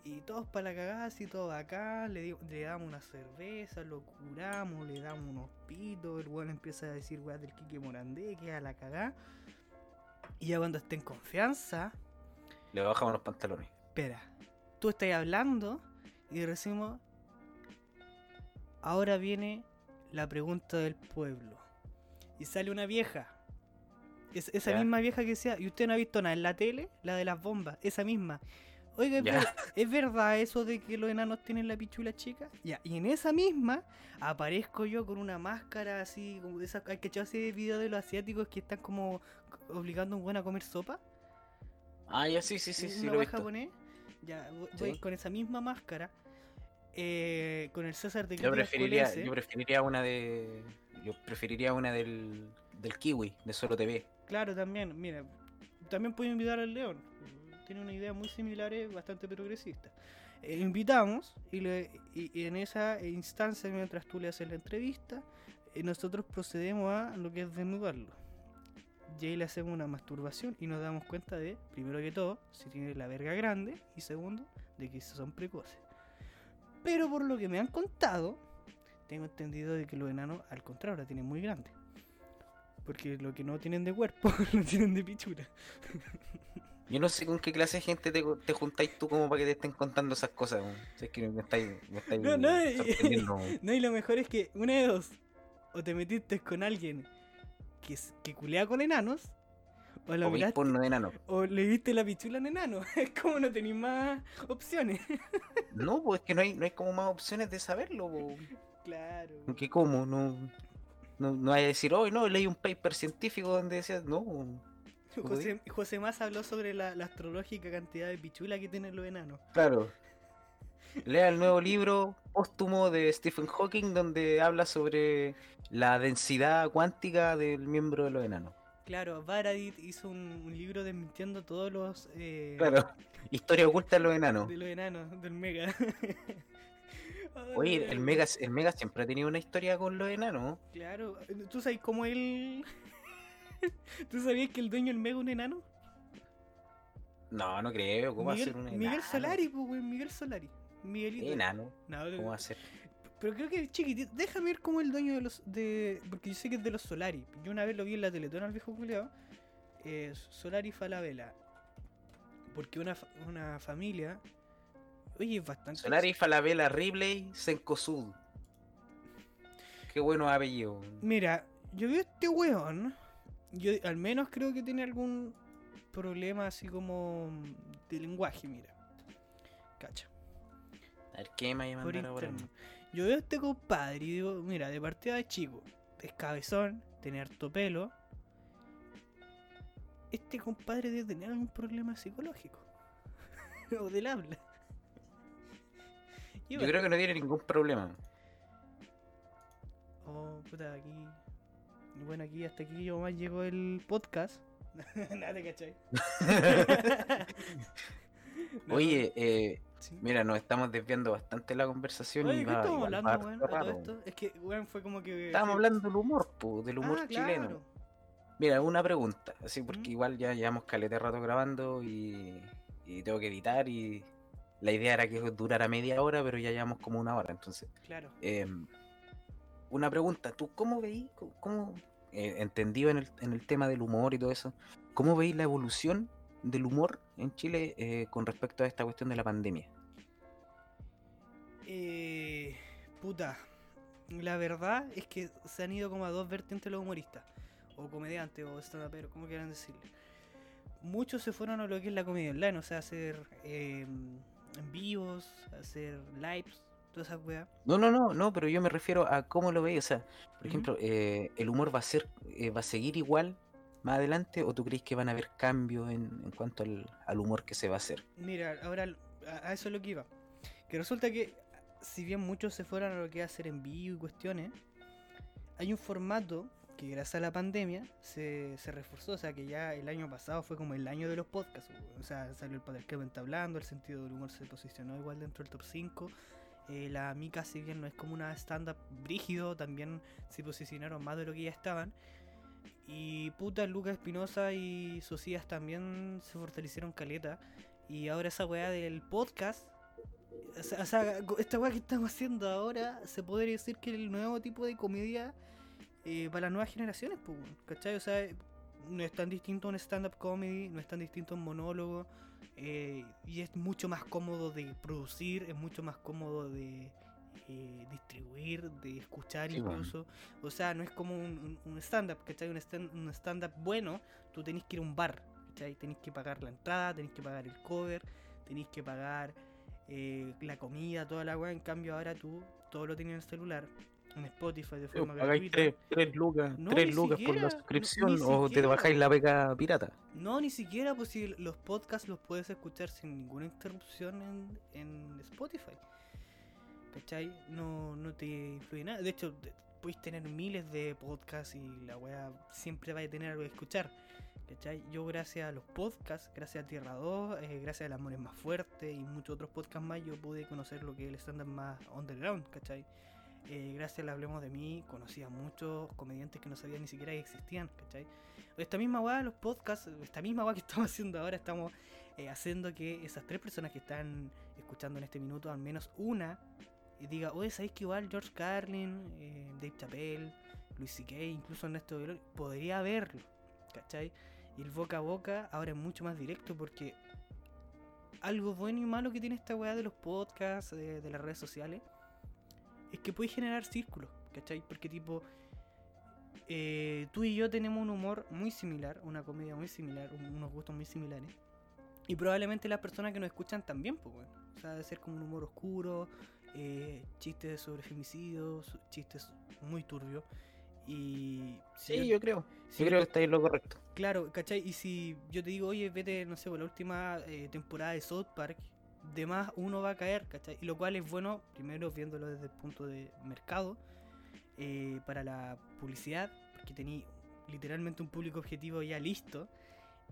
Y todos para la cagada, así todo acá, le, le damos una cerveza, lo curamos, le damos unos pitos, el weón empieza a decir weas del Kike Morandé, que a la cagada. Y ya cuando esté en confianza, Le bajamos los pantalones. espera, tú estás hablando y decimos, ahora viene la pregunta del pueblo. Y sale una vieja. Es, esa misma vieja que decía, ¿y usted no ha visto nada en la tele? La de las bombas, esa misma. Oiga, ¿es, Ya. ver- ¿es verdad eso de que los enanos tienen la pichula chica? Ya, y en esa misma aparezco yo con una máscara así, como de esas, que echar ese video de los asiáticos que están como obligando a un buen a comer sopa. Ah, ya sí, sí, sí, sí, lo japonés. Ya, vo- voy Sí. con esa misma máscara. Eh, con el César de Yo preferiría, yo preferiría una de. Yo preferiría una del, del kiwi, de Solo TV. Claro, también, mira, también puedo invitar al León. Tiene una idea muy similar, es bastante progresista. Eh, invitamos y, le- y- y en esa instancia, mientras tú le haces la entrevista, eh, nosotros procedemos a lo que es desnudarlo. Y ahí le hacemos una masturbación y nos damos cuenta de, primero que todo, si tiene la verga grande y segundo, de que son precoces. Pero por lo que me han contado, tengo entendido de que los enanos al contrario la tienen muy grande. Porque lo que no tienen de cuerpo lo tienen de pichura. Yo no sé con qué clase de gente te, te juntáis tú como para que te estén contando esas cosas. weón. Si es que me estáis, me estáis No, no, y-. No, y lo mejor es que una de dos, o te metiste con alguien que, que culea con enanos, o, la O veis miraste- porno de enano. o le viste la pichula en enano. Es como no tenéis más opciones. No, pues es que no hay, no hay como más opciones de saberlo. claro. Que cómo, no, no, no hay decir, hoy no, leí un paper científico donde decía, no, José, José Más habló sobre la, la astrológica cantidad de pichula que tienen los enanos. claro. Lea el nuevo libro póstumo de Stephen Hawking donde habla sobre la densidad cuántica del miembro de los enanos. Claro, Varadit hizo un, un libro desmintiendo todos los... eh, Claro, historia oculta de los enanos. De los enanos, del Mega. Oye, el Mega, el Mega siempre ha tenido una historia con los enanos. Claro, ¿tú sabes cómo él... ¿Tú sabías que el dueño del Mega es un enano? No, no creo. ¿Cómo va a Miguel, ser un enano? Miguel Solari, pues, Miguel Solari. Miguelito. Enano. No, ¿Cómo va a ser? Pero creo que es chiquitito. Déjame ver cómo el dueño de los. de Porque yo sé que es de los Solari. Yo una vez lo vi en la Teletón al viejo culeado. Eh, Solari Falabella. Porque una, una familia. Oye, es bastante. Solari, Falabella, Ripley, Sencosud. Qué bueno apellido. Mira, yo vi a este weón. Yo al menos creo que tiene algún problema así como de lenguaje, mira. Cacha. A ver, ¿qué me a por. Yo veo a este compadre y digo, mira, de partida de chico, es cabezón, tiene harto pelo. Este compadre debe tener algún problema psicológico. o del habla. Yo creo que no tiene ningún problema. Oh, puta, aquí. y Bueno, aquí hasta aquí yo más llegó el podcast. Nada, te cachai. Oye, eh, sí. mira, nos estamos desviando bastante la conversación. Oye, y ¿qué va- estamos hablando, todo esto? Es que, weón, fue como que. Estábamos hablando del humor, po, del humor Ah, chileno. claro. Mira, una pregunta, así porque ¿Mm? igual ya llevamos caleta rato grabando y, y tengo que editar y la idea era que durara media hora, pero ya llevamos como una hora, entonces. Claro. em, una pregunta, ¿tú cómo veís, cómo, eh, entendido en el, en el tema del humor y todo eso, cómo veis la evolución del humor en Chile eh, con respecto a esta cuestión de la pandemia? Eh, puta, la verdad es que se han ido como a dos vertientes los humoristas, o comediantes, o stand pero como quieran decirle. Muchos se fueron a lo que es la comedia online, o sea, hacer eh, en vivos, hacer lives, todas esas weas. No, no, no, no, pero yo me refiero a cómo lo veis, o sea, por ejemplo, eh, ¿el humor va a ser, eh, va a seguir igual más adelante o tú crees que van a haber cambios en, en cuanto al, al humor que se va a hacer? Mira, ahora a, a eso es lo que iba. Que resulta que, si bien muchos se fueron a lo que hacer en vivo y cuestiones, hay un formato que gracias a la pandemia se, se reforzó. O sea, que ya el año pasado fue como el año de los podcasts. O sea, salió el Padre que hablando, el sentido del humor se posicionó igual dentro del top 5. Eh, la Mica, si bien no es como una stand-up brígido, también se posicionaron más de lo que ya estaban. Y puta, Lucas Espinosa y Socias también se fortalecieron caleta. Y ahora esa weá del podcast. O sea, esta weá que estamos haciendo ahora se podría decir que el nuevo tipo de comedia eh, para las nuevas generaciones, pues, ¿cachai? O sea, no es tan distinto un stand-up comedy, no es tan distinto un monólogo. eh, y es mucho más cómodo de producir, es mucho más cómodo de eh, distribuir, de escuchar Sí, incluso. O sea, no es como un, un- un stand-up, ¿cachai? Un stand- un stand-up bueno, tú tenés que ir a un bar, ¿cachai? Tenés que pagar la entrada, tenés que pagar el cover, tenés que pagar eh, la comida, toda la weá. En cambio, ahora tú todo lo tienes en el celular, en Spotify de forma gratuita. tres, tres lucas, No, tres lucas por la suscripción o te bajáis la beca pirata. No, ni siquiera, pues si los podcasts los puedes escuchar sin ninguna interrupción en, en Spotify. ¿Cachai? No, no te influye nada. De hecho, puedes tener miles de podcasts y la weá siempre va a tener algo que escuchar. ¿cachai? Yo gracias a los podcasts, gracias a Tierra 2, eh, gracias al Amor es más fuerte y muchos otros podcasts más, yo pude conocer lo que es el estándar más underground, ¿cachai? Eh, gracias a Hablemos de mí, conocí a muchos comediantes que no sabía ni siquiera que existían, ¿cachai? Esta misma weá, los podcasts, esta misma weá que estamos haciendo ahora, estamos eh, haciendo que esas tres personas que están escuchando en este minuto, al menos una, eh, diga, oye, ¿sabéis que igual George Carlin, eh, Dave Chappelle, Luis C.K., incluso Ernesto Velorio, podría verlo, ¿cachai? Y el boca a boca ahora es mucho más directo porque algo bueno y malo que tiene esta weá de los podcasts, de, de las redes sociales, es que puede generar círculos, ¿cachai? Porque tipo, eh, tú y yo tenemos un humor muy similar, una comedia muy similar, un- unos gustos muy similares. Y probablemente las personas que nos escuchan también, pues bueno. O sea, debe ser como un humor oscuro, eh, chistes sobre femicidios, chistes muy turbios. Y si Sí, yo- yo creo. si Yo creo que estáis lo correcto. Claro, ¿cachai? Y si yo te digo, oye, vete, no sé, por la última eh, temporada de South Park, de más uno va a caer, ¿cachai? Y lo cual es bueno, primero viéndolo desde el punto de mercado, eh, para la publicidad, porque tenía literalmente un público objetivo ya listo.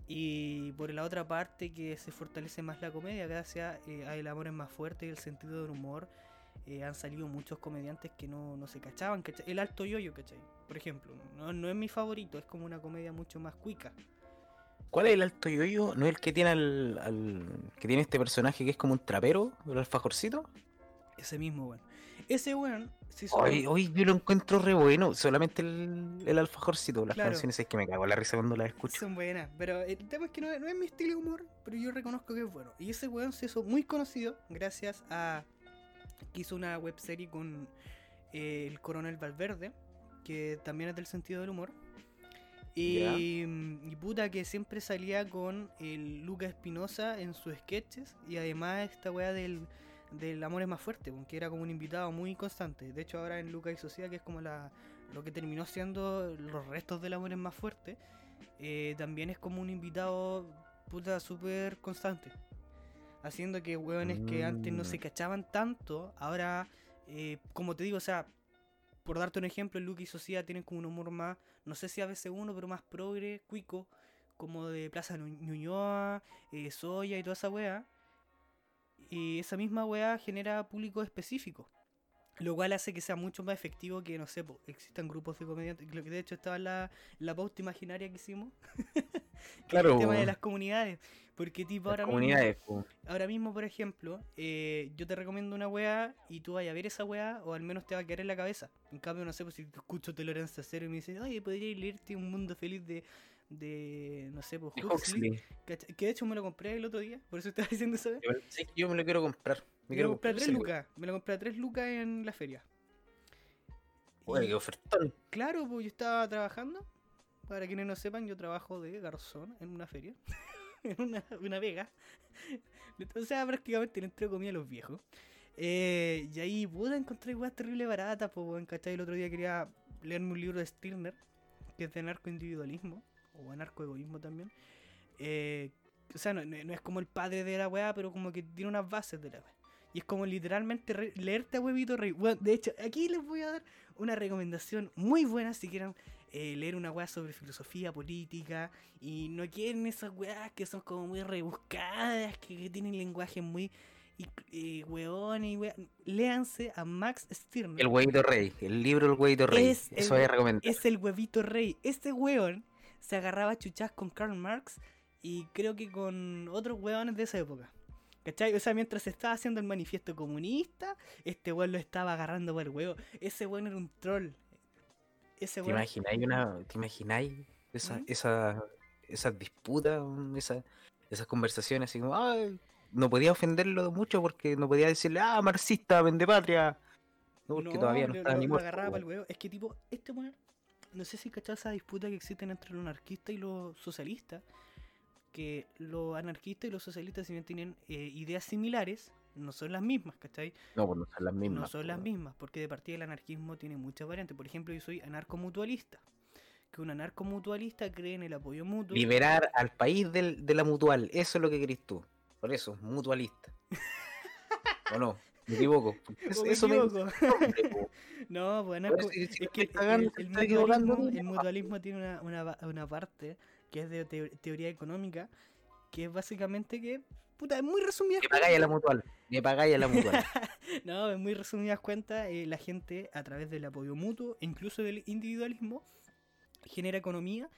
Y por la otra parte, que se fortalece más la comedia, gracias eh, a El amor es más fuerte y el sentido del humor. Eh, han salido muchos comediantes que no, no se cachaban, ¿cachai? El alto yoyo, ¿cachai? Por ejemplo, no, no es mi favorito, es como una comedia mucho más cuica. ¿Cuál es el alto yoyo? ¿No es el que tiene al, al- que tiene este personaje que es como un trapero, el alfajorcito? Ese mismo, weón. Ese weón se hizo. Hoy, hoy yo lo encuentro re bueno, solamente el, el alfajorcito. Las Claro. canciones es que me cago en la risa cuando las escucho. Son buenas, pero el tema es que no, no es mi estilo de humor, pero yo reconozco que es bueno. Y ese weón se hizo muy conocido gracias a que hizo una webserie con eh, el coronel Valverde, que también es del sentido del humor. Y, y puta que siempre salía con el Lucas Espinosa en sus sketches y además esta weá del, del Amor es más fuerte, que era como un invitado muy constante. De hecho ahora en Lucas y Sociedad, que es como la, lo que terminó siendo los restos del Amor es más fuerte, eh, también es como un invitado puta súper constante. Haciendo que hueones que antes no se Mm. cachaban tanto, ahora, eh, como te digo, o sea, por darte un ejemplo, Luke y Sociedad tienen como un humor más, no sé si a veces uno, pero más progre, cuico, como de Plaza Ñuñoa, eh, Soya y toda esa wea. Y esa misma wea genera público específico. Lo cual hace que sea mucho más efectivo que, no sé, po, existan grupos de comediantes. Lo que de hecho estaba en la, en la pauta imaginaria que hicimos. que es Claro, El tema de las comunidades. Porque, tipo, Las ahora mismo, ahora mismo, por ejemplo, eh, yo te recomiendo una weá y tú vayas a ver esa weá o al menos te va a quedar en la cabeza. En cambio, no sé, pues si escucho Tolerancia Cero y me dicen, oye, podrías leerte Un Mundo Feliz de, de no sé, pues Huxley. Que de hecho me lo compré el otro día, por eso estaba diciendo eso. Yo, sí, yo me lo quiero comprar. Me Me lo compré a comprar 3 ese, lucas. Me lo compré a 3 lucas en la feria. Oye, qué ofertón. Claro, pues yo estaba trabajando. Para quienes no sepan, yo trabajo de garzón en una feria. en una, una vega. O sea, prácticamente le entrego comida a los viejos. Eh, y ahí pude encontrar weas terrible baratas, pues weón, ¿cachai? El otro día quería leerme un libro de Stirner, que es de narcoindividualismo, o anarcoegoísmo también. Eh, o sea, no, no- es como el padre de la weá, pero como que tiene unas bases de la weá. Y es como literalmente leerte a huevito rey. Weón, de hecho, aquí les voy a dar una recomendación muy buena si quieren eh, leer una weá sobre filosofía política y no quieren esas weas que son como muy rebuscadas, que, que tienen lenguaje muy y, eh, weones y. Léanse a Max Stirner. El huevito rey. El libro El huevito rey. Es Eso el- recomendar. Es el huevito rey. Este weón se agarraba chuchas con Karl Marx y creo que con otros weones de esa época. ¿Cachai? O sea, mientras se estaba haciendo el manifiesto comunista, este weón lo estaba agarrando por el huevo. Ese weón era un troll. Ese ¿Te imagináis una, te imagináis esa, ¿Mm? esa, esas disputas, esa- esas conversaciones así como, "Ay", no podía ofenderlo mucho porque no podía decirle, ah, marxista, vende patria. No, porque todavía no estaba ni muerto. agarraba huevo. Es que tipo, este weón, no sé si cachado esa disputa que existen entre los anarquistas y los socialistas. Que los anarquistas y los socialistas, si bien tienen eh, ideas similares, no son las mismas, ¿cachai? No, pues no son las mismas. no son po, las mismas, porque de partida el anarquismo tiene muchas variantes. Por ejemplo, yo soy anarcomutualista. Que un anarcomutualista cree en el apoyo mutuo. Liberar al país del- de la mutual, eso es lo que querés tú. Por eso, mutualista. ¿O no? Me equivoco. Es- me eso equivoco. No, bueno, es, que el, el mutualismo, mutualismo tiene una, una, una parte que es de teo- teoría económica, que es básicamente que, puta, es muy resumidas Me pagáis a la mutual. Me pagáis a la mutual. No, en muy resumidas cuentas, eh, la gente a través del apoyo mutuo, incluso del individualismo, genera economía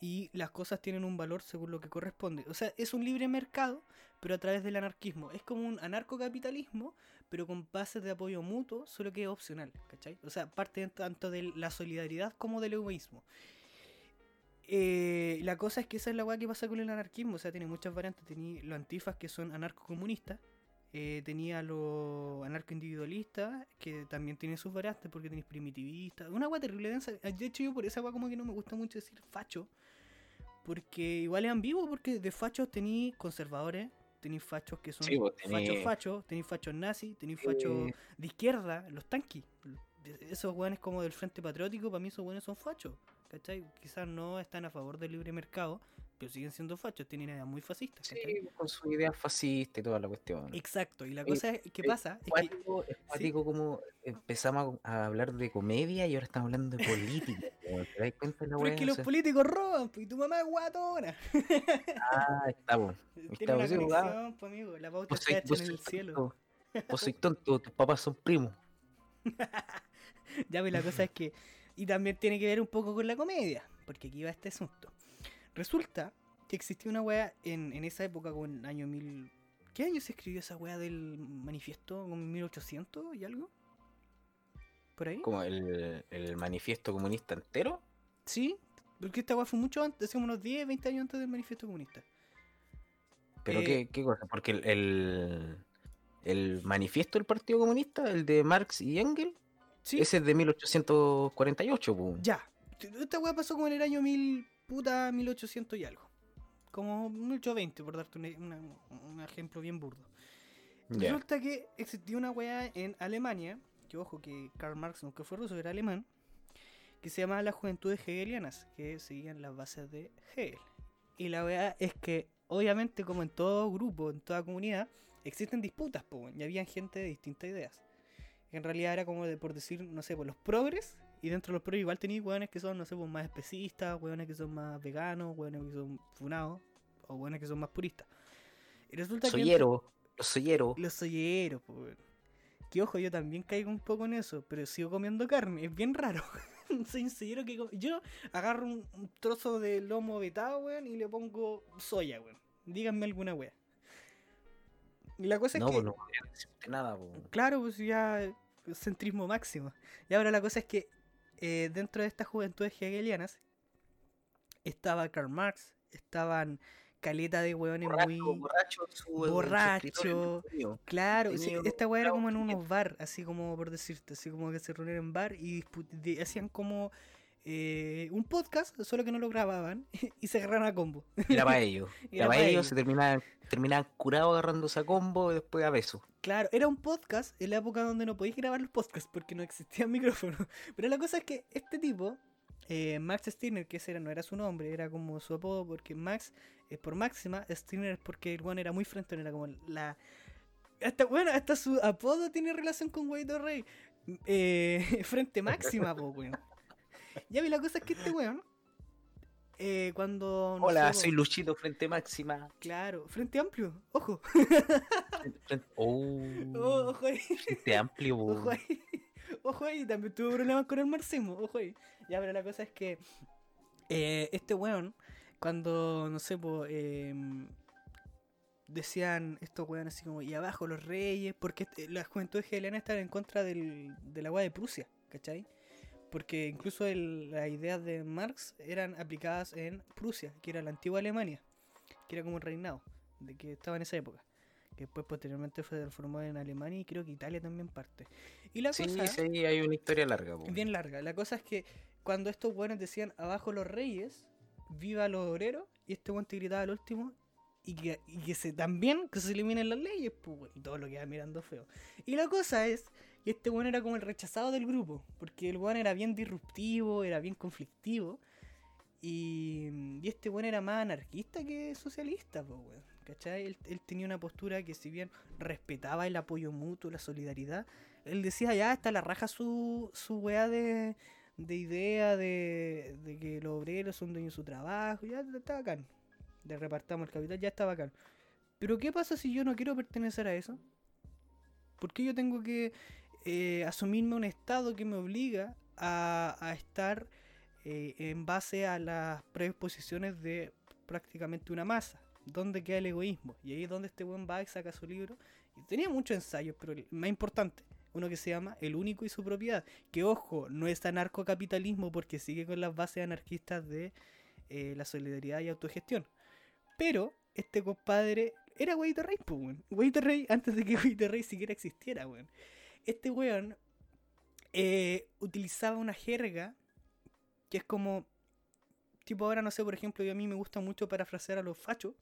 y las cosas tienen un valor según lo que corresponde. O sea, es un libre mercado, pero a través del anarquismo. Es como un anarcocapitalismo, pero con bases de apoyo mutuo, solo que es opcional, ¿cachai? O sea, parte tanto de la solidaridad como del egoísmo. Eh, la cosa es que esa es la weá que pasa con el anarquismo, o sea, tiene muchas variantes. Tenía los antifas que son anarcocomunistas, eh, tenía los anarcoindividualistas, que también tienen sus variantes porque tenéis primitivistas. Una weá terrible densa. De hecho, yo por esa weá como que no me gusta mucho decir facho, porque igual es ambiguo, porque de fachos tenéis conservadores, tenéis fachos que son Sí, fachos tenés- fachos, tenéis fachos nazis, tenéis fachos Eh, de izquierda, los tanquis. Esos weones como del Frente Patriótico, para mí esos weones son fachos. ¿Cachai? Quizás no están a favor del libre mercado, pero siguen siendo fachos, tienen ideas muy fascistas. ¿cachai? Sí, con su idea fascista y toda la cuestión. Exacto, y la Eh, cosa es, ¿qué eh, pasa? Es que, cuático, es cuático como empezamos a a hablar de comedia y ahora estamos hablando de política. ¿Te das cuenta de la pero weá? es que los políticos roban, pues, y tu mamá es guatona. Ah, está, po. Tiene Está, una pues, sí, conexión, pues, amigo, la pauta está hecha en el cielo. Vos sois tonto, tus papás son primos. Ya, pues la cosa es que. Y también tiene que ver un poco con la comedia. Porque aquí va este asunto. Resulta que existía una wea en, en esa época, como en el año mil. ¿Qué año se escribió esa wea del manifiesto? ¿Como en 1800 y algo? ¿Por ahí? Como el, el manifiesto comunista entero. Sí, porque esta wea fue mucho antes, hace unos 10, 20 años antes del manifiesto comunista. Pero Eh, qué, qué cosa, porque el, el, el manifiesto del Partido Comunista, el de Marx y Engels, Sí, ese es de 1848, po. ya. Esta wea pasó como en el año 1000, puta, 1800 y algo. Como 1820, por darte un, una- un ejemplo bien burdo. Ya. Resulta que existía una weá en Alemania, que ojo que Karl Marx nunca fue ruso, era alemán, que se llamaba las Juventudes Hegelianas, que seguían las bases de Hegel. Y la weá es que, obviamente, como en todo grupo, en toda comunidad, existen disputas, po, y había gente de distintas ideas. En realidad era como de, por decir, no sé, por los progres, y dentro de los progres igual tenéis weones que son, no sé, pues más especistas, weones que son más veganos, weones que son funados, o weones que son más puristas. Y resulta que Soyero, los soyeros. los solleros, weón. Que ojo, yo también caigo un poco en eso, pero sigo comiendo carne, es bien raro. Soy un sollero que Yo agarro un, un trozo de lomo vetado, weón, y le pongo soya, weón. Díganme alguna weá. Y la cosa No, es que. pues no decirte nada, po. Claro, pues ya centrismo máximo. Y ahora la cosa es que eh, dentro de estas juventudes hegelianas estaba Karl Marx, estaban caleta de hueones Borracho, muy... borracho, su- su borracho. Claro, sí, esta weá era como en unos bar, así como por decirte, así como que se reunían en bar y hacían como eh, un podcast, solo que no lo grababan y se agarraron a combo. Era para ellos. Era Era pa' para ellos, ellos. se terminaban, terminaban curados agarrándose a combo y después a besos. Claro, era un podcast en la época donde no podías grabar los podcasts porque no existían micrófonos. Pero la cosa es que este tipo, eh, Max Stirner, que ese era, no era su nombre, era como su apodo, porque Max es por máxima, Stirner es porque el one era muy frente, era como la. Hasta, bueno, hasta su apodo tiene relación con Guaidó Rey. Eh, frente máxima, po, weón. Ya vi, la cosa es que este weón, eh, cuando. no Hola, sé, soy Luchito Frente Máxima. Claro, frente amplio, ojo. Frente- Oh, Oh, ojo ahí. Frente Amplio. Ojo ahí. Ojo ahí, también tuvo problemas con el marxismo. Ojo ahí. Ya, pero la cosa es que eh, este weón, cuando, no sé, po, em, decían estos weones así como, y abajo los reyes, porque este- las juventudes hegelianas estaban en contra del, de la weá de Prusia, ¿cachai? Porque incluso el- las ideas de Marx eran aplicadas en Prusia, que era la antigua Alemania, que era como el reinado, de que estaba en esa época. Que después posteriormente fue transformado en Alemania y creo que Italia también parte. Y la Sí, cosa sí, hay una historia larga, bien larga. La cosa es que cuando estos buenos decían abajo los reyes, viva los obreros, y este buen te gritaba al último, y que, y que se también que se eliminen las leyes, pues, y todo lo que iba mirando feo. Y la cosa es este buen era como el rechazado del grupo, porque el buen era bien disruptivo, era bien conflictivo, y, y este buen era más anarquista que socialista, pues, weón. ¿cachai? Él, tenía una postura que si bien respetaba el apoyo mutuo, la solidaridad, él decía ya está la raja su, su weá de, de idea de, de que los obreros son dueños de su trabajo, ya está bacán. Le repartamos el capital, ya está bacán. Pero ¿qué pasa si yo no quiero pertenecer a eso? ¿Por qué yo tengo que eh, asumirme un estado que me obliga a, a estar eh, en base a las predisposiciones de prácticamente una masa? ¿Dónde queda el egoísmo? Y ahí es donde este buen y saca su libro. Y tenía muchos ensayos, pero el más importante, uno que se llama El único y su propiedad. Que ojo, no es anarcocapitalismo porque sigue con las bases anarquistas de eh, la solidaridad y autogestión. Pero este compadre era Güeyito Rey, pues, weón. Rey, antes de que Güeyito Rey siquiera existiera, weón. Este weón eh, utilizaba una jerga que es como. Tipo, ahora no sé, por ejemplo, yo a mí me gusta mucho parafrasear a los fachos.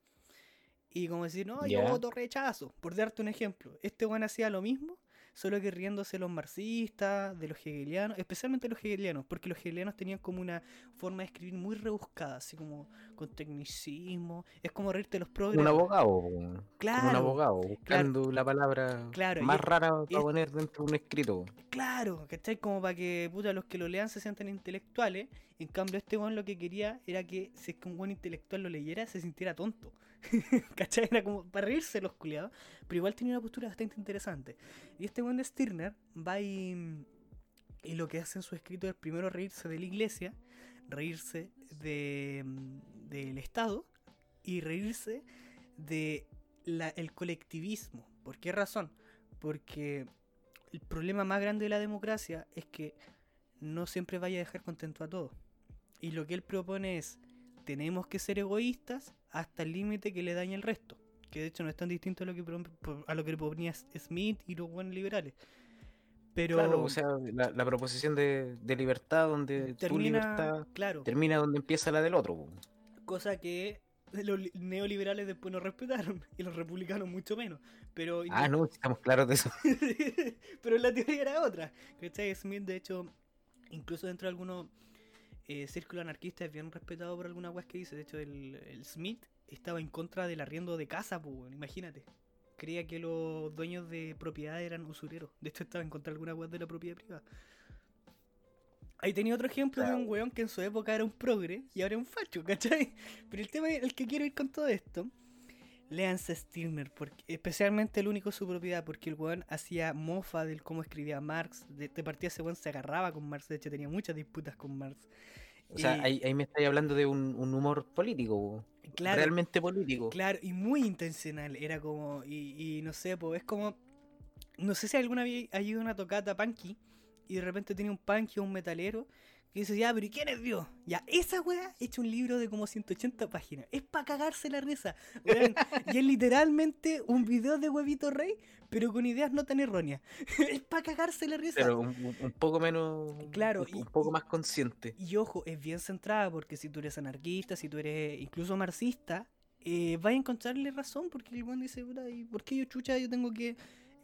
Y como decir, no, yo voto rechazo. Por darte un ejemplo. Este weón hacía lo mismo, solo que riéndose los marxistas, de los hegelianos, especialmente los hegelianos, porque los hegelianos tenían como una forma de escribir muy rebuscada, así como con tecnicismo. Es como reírte de los progres. Un abogado, Claro. un abogado, buscando la palabra Claro, más es- rara para es- poner dentro de un escrito. Claro, ¿cachai? Como para que puta, los que lo lean se sientan intelectuales. En cambio, este weón lo que quería era que si es que un buen intelectual lo leyera, se sintiera tonto. ¿Cachai? Era como para reírse los culiados. Pero igual tenía una postura bastante interesante. Y este weón de Stirner va y, y lo que hace en su escrito es primero reírse de la iglesia, reírse de, del Estado y reírse de el colectivismo. ¿Por qué razón? Porque el problema más grande de la democracia es que no siempre vaya a dejar contento a todos. Y lo que él propone es, tenemos que ser egoístas hasta el límite que le dañe el resto. Que de hecho no es tan distinto a lo que, a lo que proponía Smith y los buenos liberales. Pero Claro, o sea, la, la proposición de, de libertad donde tu termina, libertad claro, termina donde empieza la del otro. cosa que los li- neoliberales después no respetaron y los republicanos mucho menos. Pero Ah, no, estamos claros de eso. pero la teoría era otra. ¿Cachai? Smith, de hecho, incluso dentro de algunos eh, círculos anarquistas es bien respetado por alguna weas que dice. De hecho, el, el Smith estaba en contra del arriendo de casa, pues, imagínate. Creía que los dueños de propiedad eran usureros. De hecho, estaba en contra de alguna wea de la propiedad privada. Ahí tenía otro ejemplo de un weón que en su época era un progre y ahora es un facho, ¿cachai? Pero el tema, el que quiero ir con todo esto, Leanse Stirner, porque, especialmente el único su propiedad, porque el weón hacía mofa del cómo escribía Marx. De, de partida ese weón se agarraba con Marx, de hecho tenía muchas disputas con Marx. O sea, ahí, ahí me estáis hablando de un, un humor político. Claro, realmente político. Claro, y muy intencional. Era como, y, y no sé, pues es como. No sé si alguna vez ha ido a una tocata punky y de repente tiene un punky o un metalero que dice, ya, pero ¿y quién es Dios? Ya, esa weá hecho un libro de como 180 páginas. Es para cagarse la risa. weón. y es literalmente un video de huevito rey, pero con ideas no tan erróneas. es para cagarse la risa. Pero un, poco menos. Claro, Un, y- un poco más consciente. Y ojo, es bien centrada porque si tú eres anarquista, si tú eres incluso marxista, eh, vas a encontrarle razón porque el buen dice, "Puta, ¿y por qué yo chucha yo tengo que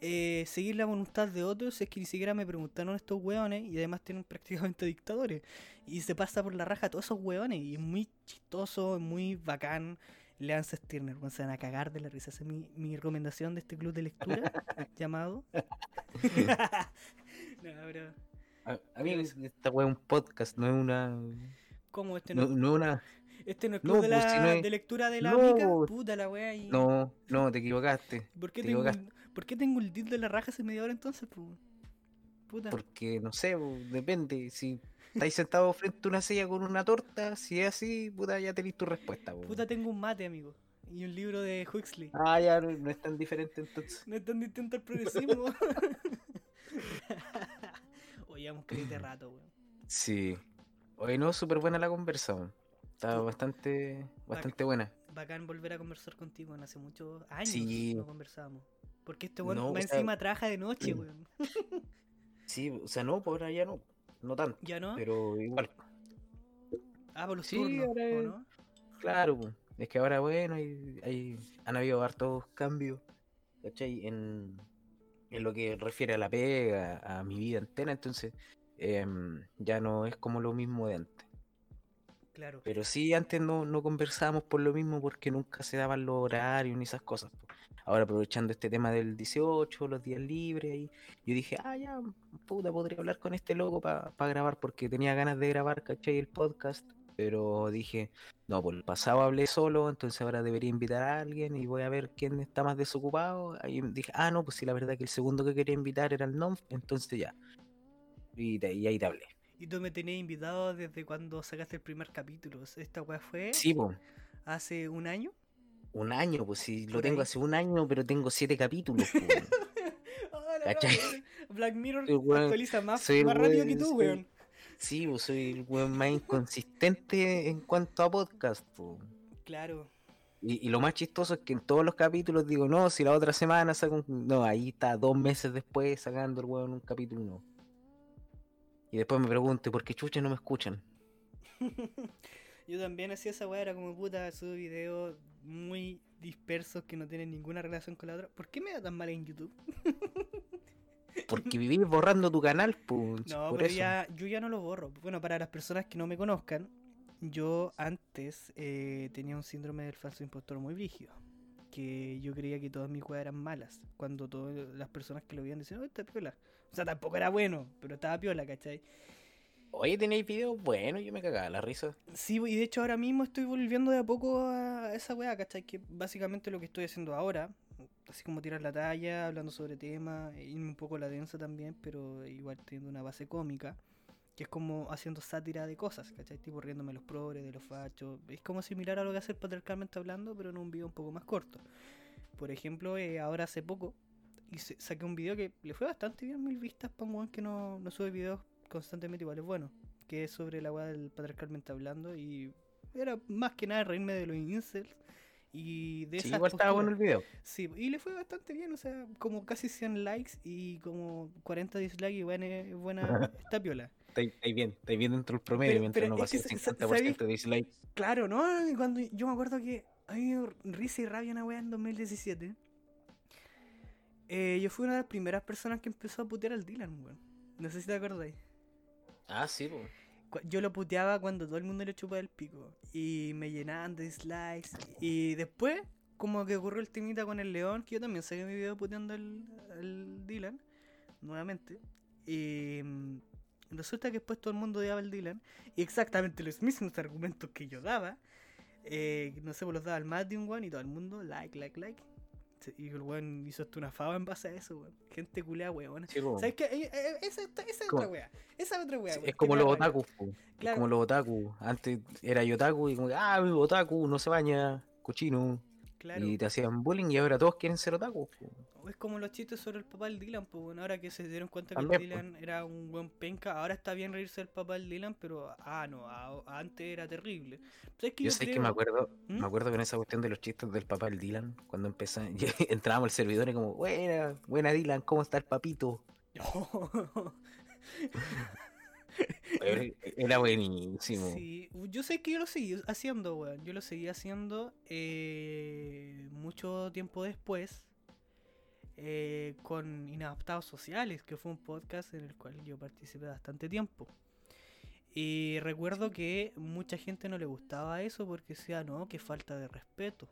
eh, seguir la voluntad de otros? Es que ni siquiera me preguntaron estos hueones y además tienen prácticamente dictadores. Y se pasa por la raja a todos esos hueones y es muy chistoso, es muy bacán. Leanse Stirner, se van a cagar de la risa. Esa es mi, mi recomendación de este club de lectura llamado. no, pero... A, a mí esta wea es un podcast, no es una. ¿Cómo este No, no? no es una. Este no es No, club de, pues, la, si no es- de lectura de la No, mica. pues. Puta la wea. Y... No, no, te equivocaste. ¿Por qué, te tengo equivocaste. ¿Por qué tengo el deal de la raja hace media hora entonces? Puta. Porque no sé, po, depende. Si estáis sentados frente a una silla con una torta, si es así, puta, ya tenéis tu respuesta. po. Puta, tengo un mate, amigo. Y un libro de Huxley. Ah, ya no, no es tan diferente entonces. No es tan distinto al progresismo. Oye, que de rato, weón. Sí. Hoy no, súper buena la conversa. weón. Está bastante, bastante buena. Bacán volver a conversar contigo. weón. Hace muchos años Sí. no conversábamos. Porque este weón No, más o sea- encima trabaja de noche, weón. Sí, o sea, no, por ahora ya no. No tanto, ¿Ya no? pero igual. Ah, por los Sí, turnos, ahora ¿o es- no? Claro, po. es que ahora, bueno, hay, hay- han habido hartos cambios, ¿cachai? En, en lo que refiere a la pega, a mi vida entera, entonces em, ya no es como lo mismo de antes. Claro. Pero sí, antes no, no conversábamos por lo mismo porque nunca se daban los horarios ni esas cosas. po. Ahora aprovechando este tema del 18, los días libres, y yo dije, ah, ya, puta, podría hablar con este loco para grabar porque tenía ganas de grabar, ¿cachai? El podcast. Pero dije, no, por el pasado hablé solo, entonces ahora debería invitar a alguien y voy a ver quién está más desocupado. Ahí dije, ah, no, pues sí, la verdad que el segundo que quería invitar era el NOM, entonces ya. Y, ahí te hablé. Y tú me tenías invitado desde cuando sacaste el primer capítulo. Esta weá fue Sí, pues. hace un año. Un año, pues sí, lo tengo hace un año, pero tengo siete capítulos. weá, Black Mirror weón. actualiza más, Soy más rápido que tú, soy- weón. Sí, pues soy el weón más inconsistente en cuanto a podcast. po. Claro. Y, y lo más chistoso es que en todos los capítulos digo, no, si la otra semana saco un... No, ahí está dos meses después sacando el weón un capítulo nuevo. Y después me pregunto, ¿por qué chucha no me escuchan? Yo también hacía esa weá, era como puta, subo videos muy dispersos que no tienen ninguna relación con la otra. ¿Por qué me da tan mal en YouTube? Porque vivís borrando tu canal, pues. No, por pero eso. ya, yo ya no lo borro. Bueno, para las personas que no me conozcan, yo antes eh, tenía un síndrome del falso impostor muy brígido. Que yo creía que todas mis weas eran malas. Cuando todas las personas que lo veían decían, oh, está piola. O sea, tampoco era bueno, pero estaba piola, ¿cachai? Oye, ¿tenéis videos? Bueno, yo me cagaba la risa. Sí, y de hecho ahora mismo estoy volviendo de a poco a esa weá, ¿cachai? Que básicamente lo que estoy haciendo ahora, así como tirar la talla, hablando sobre temas, irme un poco la densa también, pero igual teniendo una base cómica, que es como haciendo sátira de cosas, ¿cachai? Tipo riéndome los progres, de los fachos. Es como similar a lo que hace el patriarcalmente hablando, pero en un video un poco más corto. Por ejemplo, eh, ahora hace poco hice- saqué un video que le fue bastante bien, mil vistas para un que no, no sube videos constantemente igual es bueno. Que es sobre la weá del patriarcalmente hablando y era más que nada reírme de los incels y de Sí, esas igual estaba bueno el video. Sí, y le fue bastante bien, o sea, como casi 100 likes y como 40 dislikes y bueno, es buena, está piola. Estáis estáis bien, estáis bien dentro del promedio, Pero- mientras pero no sa- 50% de dislike. Claro, ¿no? Cuando yo me acuerdo que dio risa y rabia una weá en 2017. Eh, yo fui una de las primeras personas que empezó a putear al Dylan, weón. No sé si te acordáis. Ah, sí, pues. Yo lo puteaba cuando todo el mundo le chupaba el pico. Y me llenaban de dislikes. Y después, como que ocurrió el temita con el león, que yo también saqué mi video puteando al, al Dylan. Nuevamente. Y mm, resulta que después todo el mundo odiaba al Dylan. Y exactamente los mismos argumentos que yo daba. eh, no sé, pues los daba al más de un weón y todo el mundo, like, like, like. Y el weón hizo hasta una fava en base a eso, weón. Gente culea, weón. Sí. ¿Sabes qué? Eh, eh, esa, esa otra wea. Esa es otra wea. Sí, es como los po. Es como los otaku. Antes era yo otaku y como, ah, otaku, no se baña, cochino. Claro. Y te hacían bullying y ahora todos quieren ser otaku. Es como los chistes sobre el papá del Dylan, pues bueno, ahora que se dieron cuenta que el Dylan era un buen penca, ahora está bien reírse del papá del Dylan, pero ah no, a- antes era terrible. ¿Sabes qué Yo yo sé que me acuerdo, ¿Mm? me acuerdo con esa cuestión de los chistes del papá del Dylan, cuando empezamos, entrábamos al servidor y como, buena, buena Dylan, ¿cómo está el papito? Era- Era buenísimo. Sí, yo sé que yo lo seguí haciendo, weón. Yo lo seguí haciendo eh, mucho tiempo después eh, con Inadaptados Sociales, que fue un podcast en el cual yo participé bastante tiempo. Y recuerdo que mucha gente no le gustaba eso porque decía, no, que falta de respeto.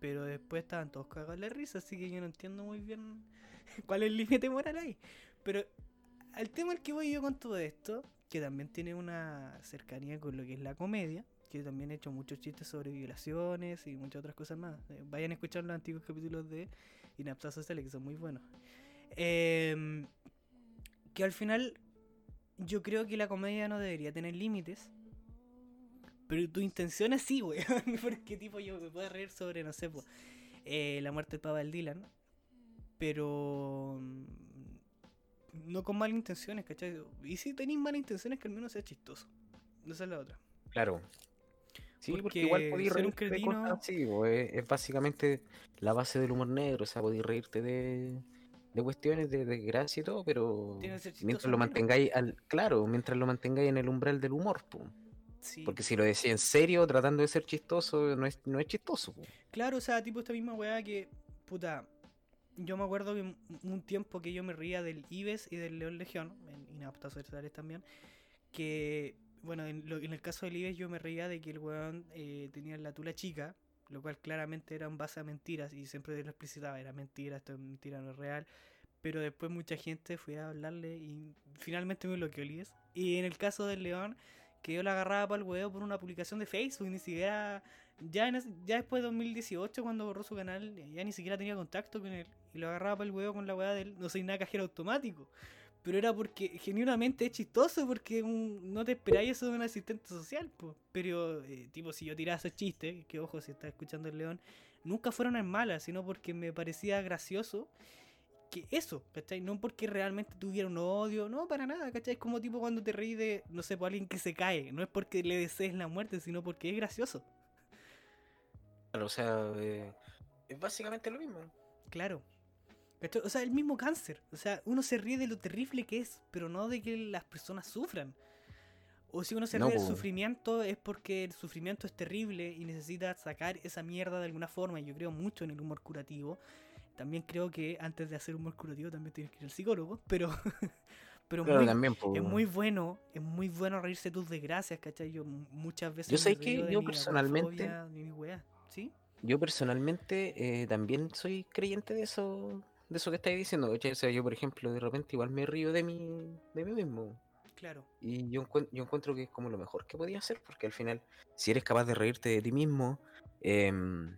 Pero después estaban todos cagados de risa, así que yo no entiendo muy bien cuál es el límite moral ahí. Pero al tema al que voy yo con todo esto, que también tiene una cercanía con lo que es la comedia, que también he hecho muchos chistes sobre violaciones y muchas otras cosas más. Eh, vayan a escuchar los antiguos capítulos de Inaptas Sociales, que son muy buenos. Em, que al final yo creo que la comedia no debería tener límites. Pero tu intención es sí, weón. Porque tipo yo me puedo reír sobre, no sé, po, eh, la muerte del Papa del Dylan. Pero mm, no con malas intenciones, ¿cachai? Y si tenéis malas intenciones, que al menos sea chistoso. Esa es la otra. Claro. Sí, porque, Porque igual podéis ser un reírte de cretino- cosas así, po, es, básicamente la base del humor negro, o sea, podéis reírte de, de cuestiones de desgracia y todo, pero mientras lo mantengáis al, claro, mientras lo mantengáis en el umbral del humor. Sí. porque si lo decís en serio, tratando de ser chistoso, no es, no es chistoso. Claro, o sea, tipo esta misma weá que, puta, yo me acuerdo que un- un tiempo que yo me ría del Ives y del León Legión, en Inaptas Sociales también, que bueno, en, lo- en el caso de Libes yo me reía de que el weón eh, tenía la tula chica, lo cual claramente era en base a mentiras y siempre lo explicitaba, era mentira, esto es mentira, no es real. Pero después mucha gente fue a hablarle y finalmente me bloqueó Libes. Y en el caso del León, que yo la agarraba para el huevo por una publicación de Facebook, ni siquiera, ya, en ya después de 2018 cuando borró su canal, ya ni siquiera tenía contacto con él. Y lo agarraba para el huevo con la weá del no soy nada cajero automático. Pero era porque genuinamente es chistoso porque un- no te esperáis eso de un asistente social, po. Pero, eh, tipo, si yo tiraba esos chistes, que ojo, si estás escuchando el león, nunca fueron en malas, sino porque me parecía gracioso que eso, ¿cachai? No porque realmente tuviera un odio, no, para nada, ¿cachai? Es como tipo cuando te reís de, no sé, por alguien que se cae. No es porque le desees la muerte, sino porque es gracioso. Claro, o sea, eh, es básicamente lo mismo. Claro. ¿Cachai? O sea, el mismo cáncer. O sea, uno se ríe de lo terrible que es, pero no de que las personas sufran. O si uno se No, ríe del sufrimiento es porque el sufrimiento es terrible y necesita sacar esa mierda de alguna forma. Y Yo creo mucho en el humor curativo. También creo que antes de hacer humor curativo también tienes que ir al psicólogo. Pero, pero Claro, muy- también, es muy bueno, es muy bueno reírse de tus desgracias, ¿cachai? Yo muchas veces. Yo sé que yo personalmente- weá, ¿Sí? Yo personalmente eh, también soy creyente de eso, de eso que estáis diciendo. ¿cachai? O sea, yo, por ejemplo, de repente igual me río de mí, de mí mismo. Claro. Y yo, encuent- yo encuentro que es como lo mejor que podía hacer, porque al final, si eres capaz de reírte de ti mismo, em,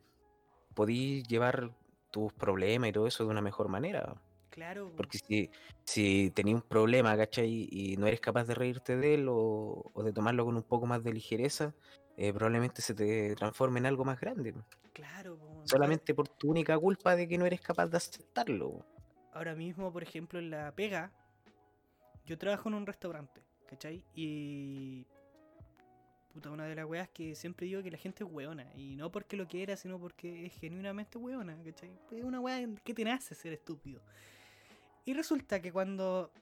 podís llevar tus problemas y todo eso de una mejor manera. Claro. Porque si, si tenías un problema, ¿cachai? Y no eres capaz de reírte de él o, o de tomarlo con un poco más de ligereza, eh, probablemente se te transforme en algo más grande. Claro. Solamente por tu única culpa de que no eres capaz de aceptarlo. ahora mismo, por ejemplo, en la pega, yo trabajo en un restaurante, ¿cachai? Y. Puta, una de las weas que siempre digo que la gente es weona. Y no porque lo quiera, sino porque es genuinamente weona, ¿cachai? Es una wea que te nace ser estúpido. Y resulta que cuando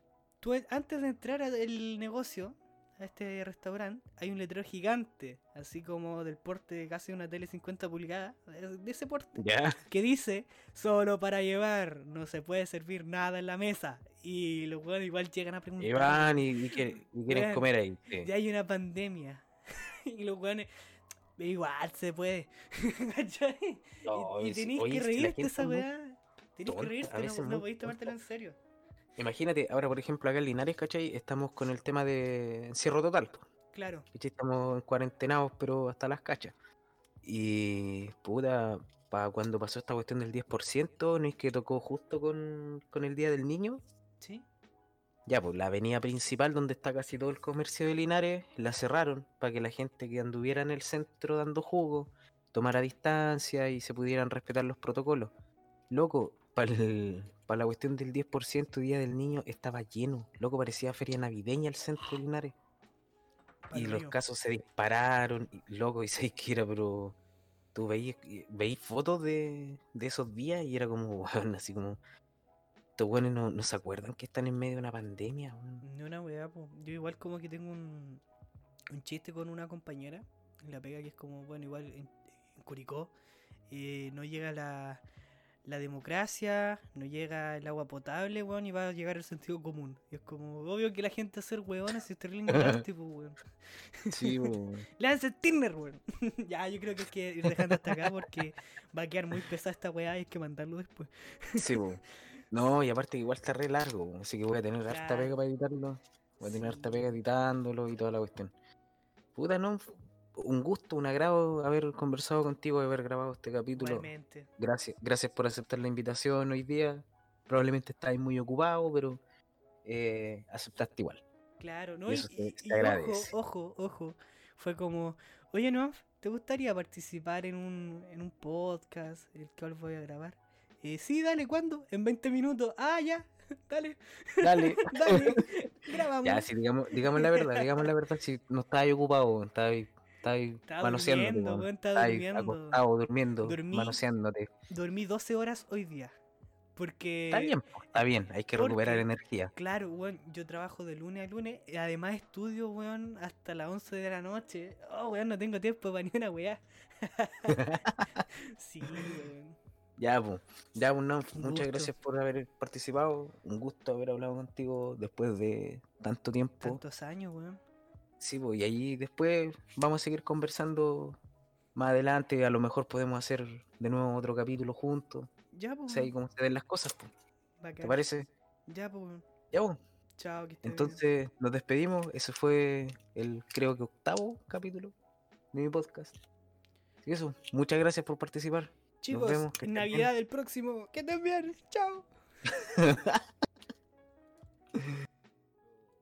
tú, antes de entrar al negocio, a este restaurante, hay un letrero gigante, así como del porte de casi una tele 50 pulgadas, de ese porte Ya. que dice solo para llevar, no se puede servir nada en la mesa. Y los weones igual llegan a preguntar. Y van y, y quieren, y quieren Weón, comer ahí. sí. Ya hay una pandemia. y los weones. Igual se puede. No, y y tenéis que reírte esa weá. Tenéis que reírte, no, no podéis tomártelo en serio. Imagínate, ahora por ejemplo acá en Linares, ¿cachai? Estamos con el tema de encierro total. Claro. ¿cachai? Estamos en cuarentenados, pero hasta las cachas. Y puta, para cuando pasó esta cuestión del 10%, ¿no es que tocó justo con, con el Día del Niño? ¿Sí? Ya, pues la avenida principal donde está casi todo el comercio de Linares, la cerraron para que la gente que anduviera en el centro dando jugo tomara distancia y se pudieran respetar los protocolos. Loco, para la cuestión del 10% Día del Niño estaba lleno. Loco, parecía feria navideña el centro de Linares. Y los casos se dispararon, y, loco, y sé que era, pero tú veías fotos de, de esos días y era como, weón, así como, estos weones no, no se acuerdan que están en medio de una pandemia. Ni una weá, po. Yo igual como que tengo un, un chiste con una compañera en la pega que es como, bueno, igual en, en Curicó eh, no llega la, la democracia, no llega el agua potable, weón, y va a llegar el sentido común. Y es como, obvio que la gente hacer weones es terrible ignorante, pues, weón. Sí, weón. Lance Tinder, weón. ya, yo creo que hay que ir dejando hasta acá porque va a quedar muy pesada esta weá y hay que mandarlo después. Sí, po. No, y aparte igual está re largo, así que voy a tener harta pega para editarlo. Voy a tener harta Sí. pega editándolo y toda la cuestión. Puta, no, un gusto, un agrado haber conversado contigo, haber grabado este capítulo. Igualmente. Gracias, gracias por aceptar la invitación hoy día. Probablemente estáis muy ocupado, pero eh, aceptaste igual. Claro, ¿no? Y Y, y- y agradece. ojo, ojo, ojo. Fue como, oye, no, ¿te gustaría participar en un, en un podcast el cual voy a grabar? Eh, sí, dale, ¿cuándo? En 20 minutos. Ah, ya, dale, Dale. dale, grabamos. ya, sí, digamos, digamos la verdad, digamos la verdad, si no estabas ocupado, estabas estabas Estaba manoseándote, durmiendo, weón. weón, estaba Estabas durmiendo. acostado, durmiendo, Dormí. manoseándote. Dormí 12 horas hoy día. Porque, Está bien, está bien, hay que recuperar porque- energía. claro, weón, yo trabajo de lunes a lunes. y Además estudio, weón, hasta las 11 de la noche. Oh, weón, no tengo tiempo para ni una weá. sí, weón. Ya, pues, ya, pues, no, muchas gusto. gracias por haber participado. Un gusto haber hablado contigo después de tanto tiempo. Tantos años, weón. Sí, pues, y ahí después vamos a seguir conversando más adelante. A lo mejor podemos hacer de nuevo otro capítulo juntos. Ya, O pues. sea, ahí como se ven las cosas, pues. ¿Te parece? Ya, pues. Ya, pues. Chao, que estés bien. Entonces nos despedimos. Ese fue el, creo que octavo capítulo de mi podcast. Y eso, muchas gracias por participar. Chicos, vemos, que estén bien. Navidad del próximo. Que estén bien. Chao.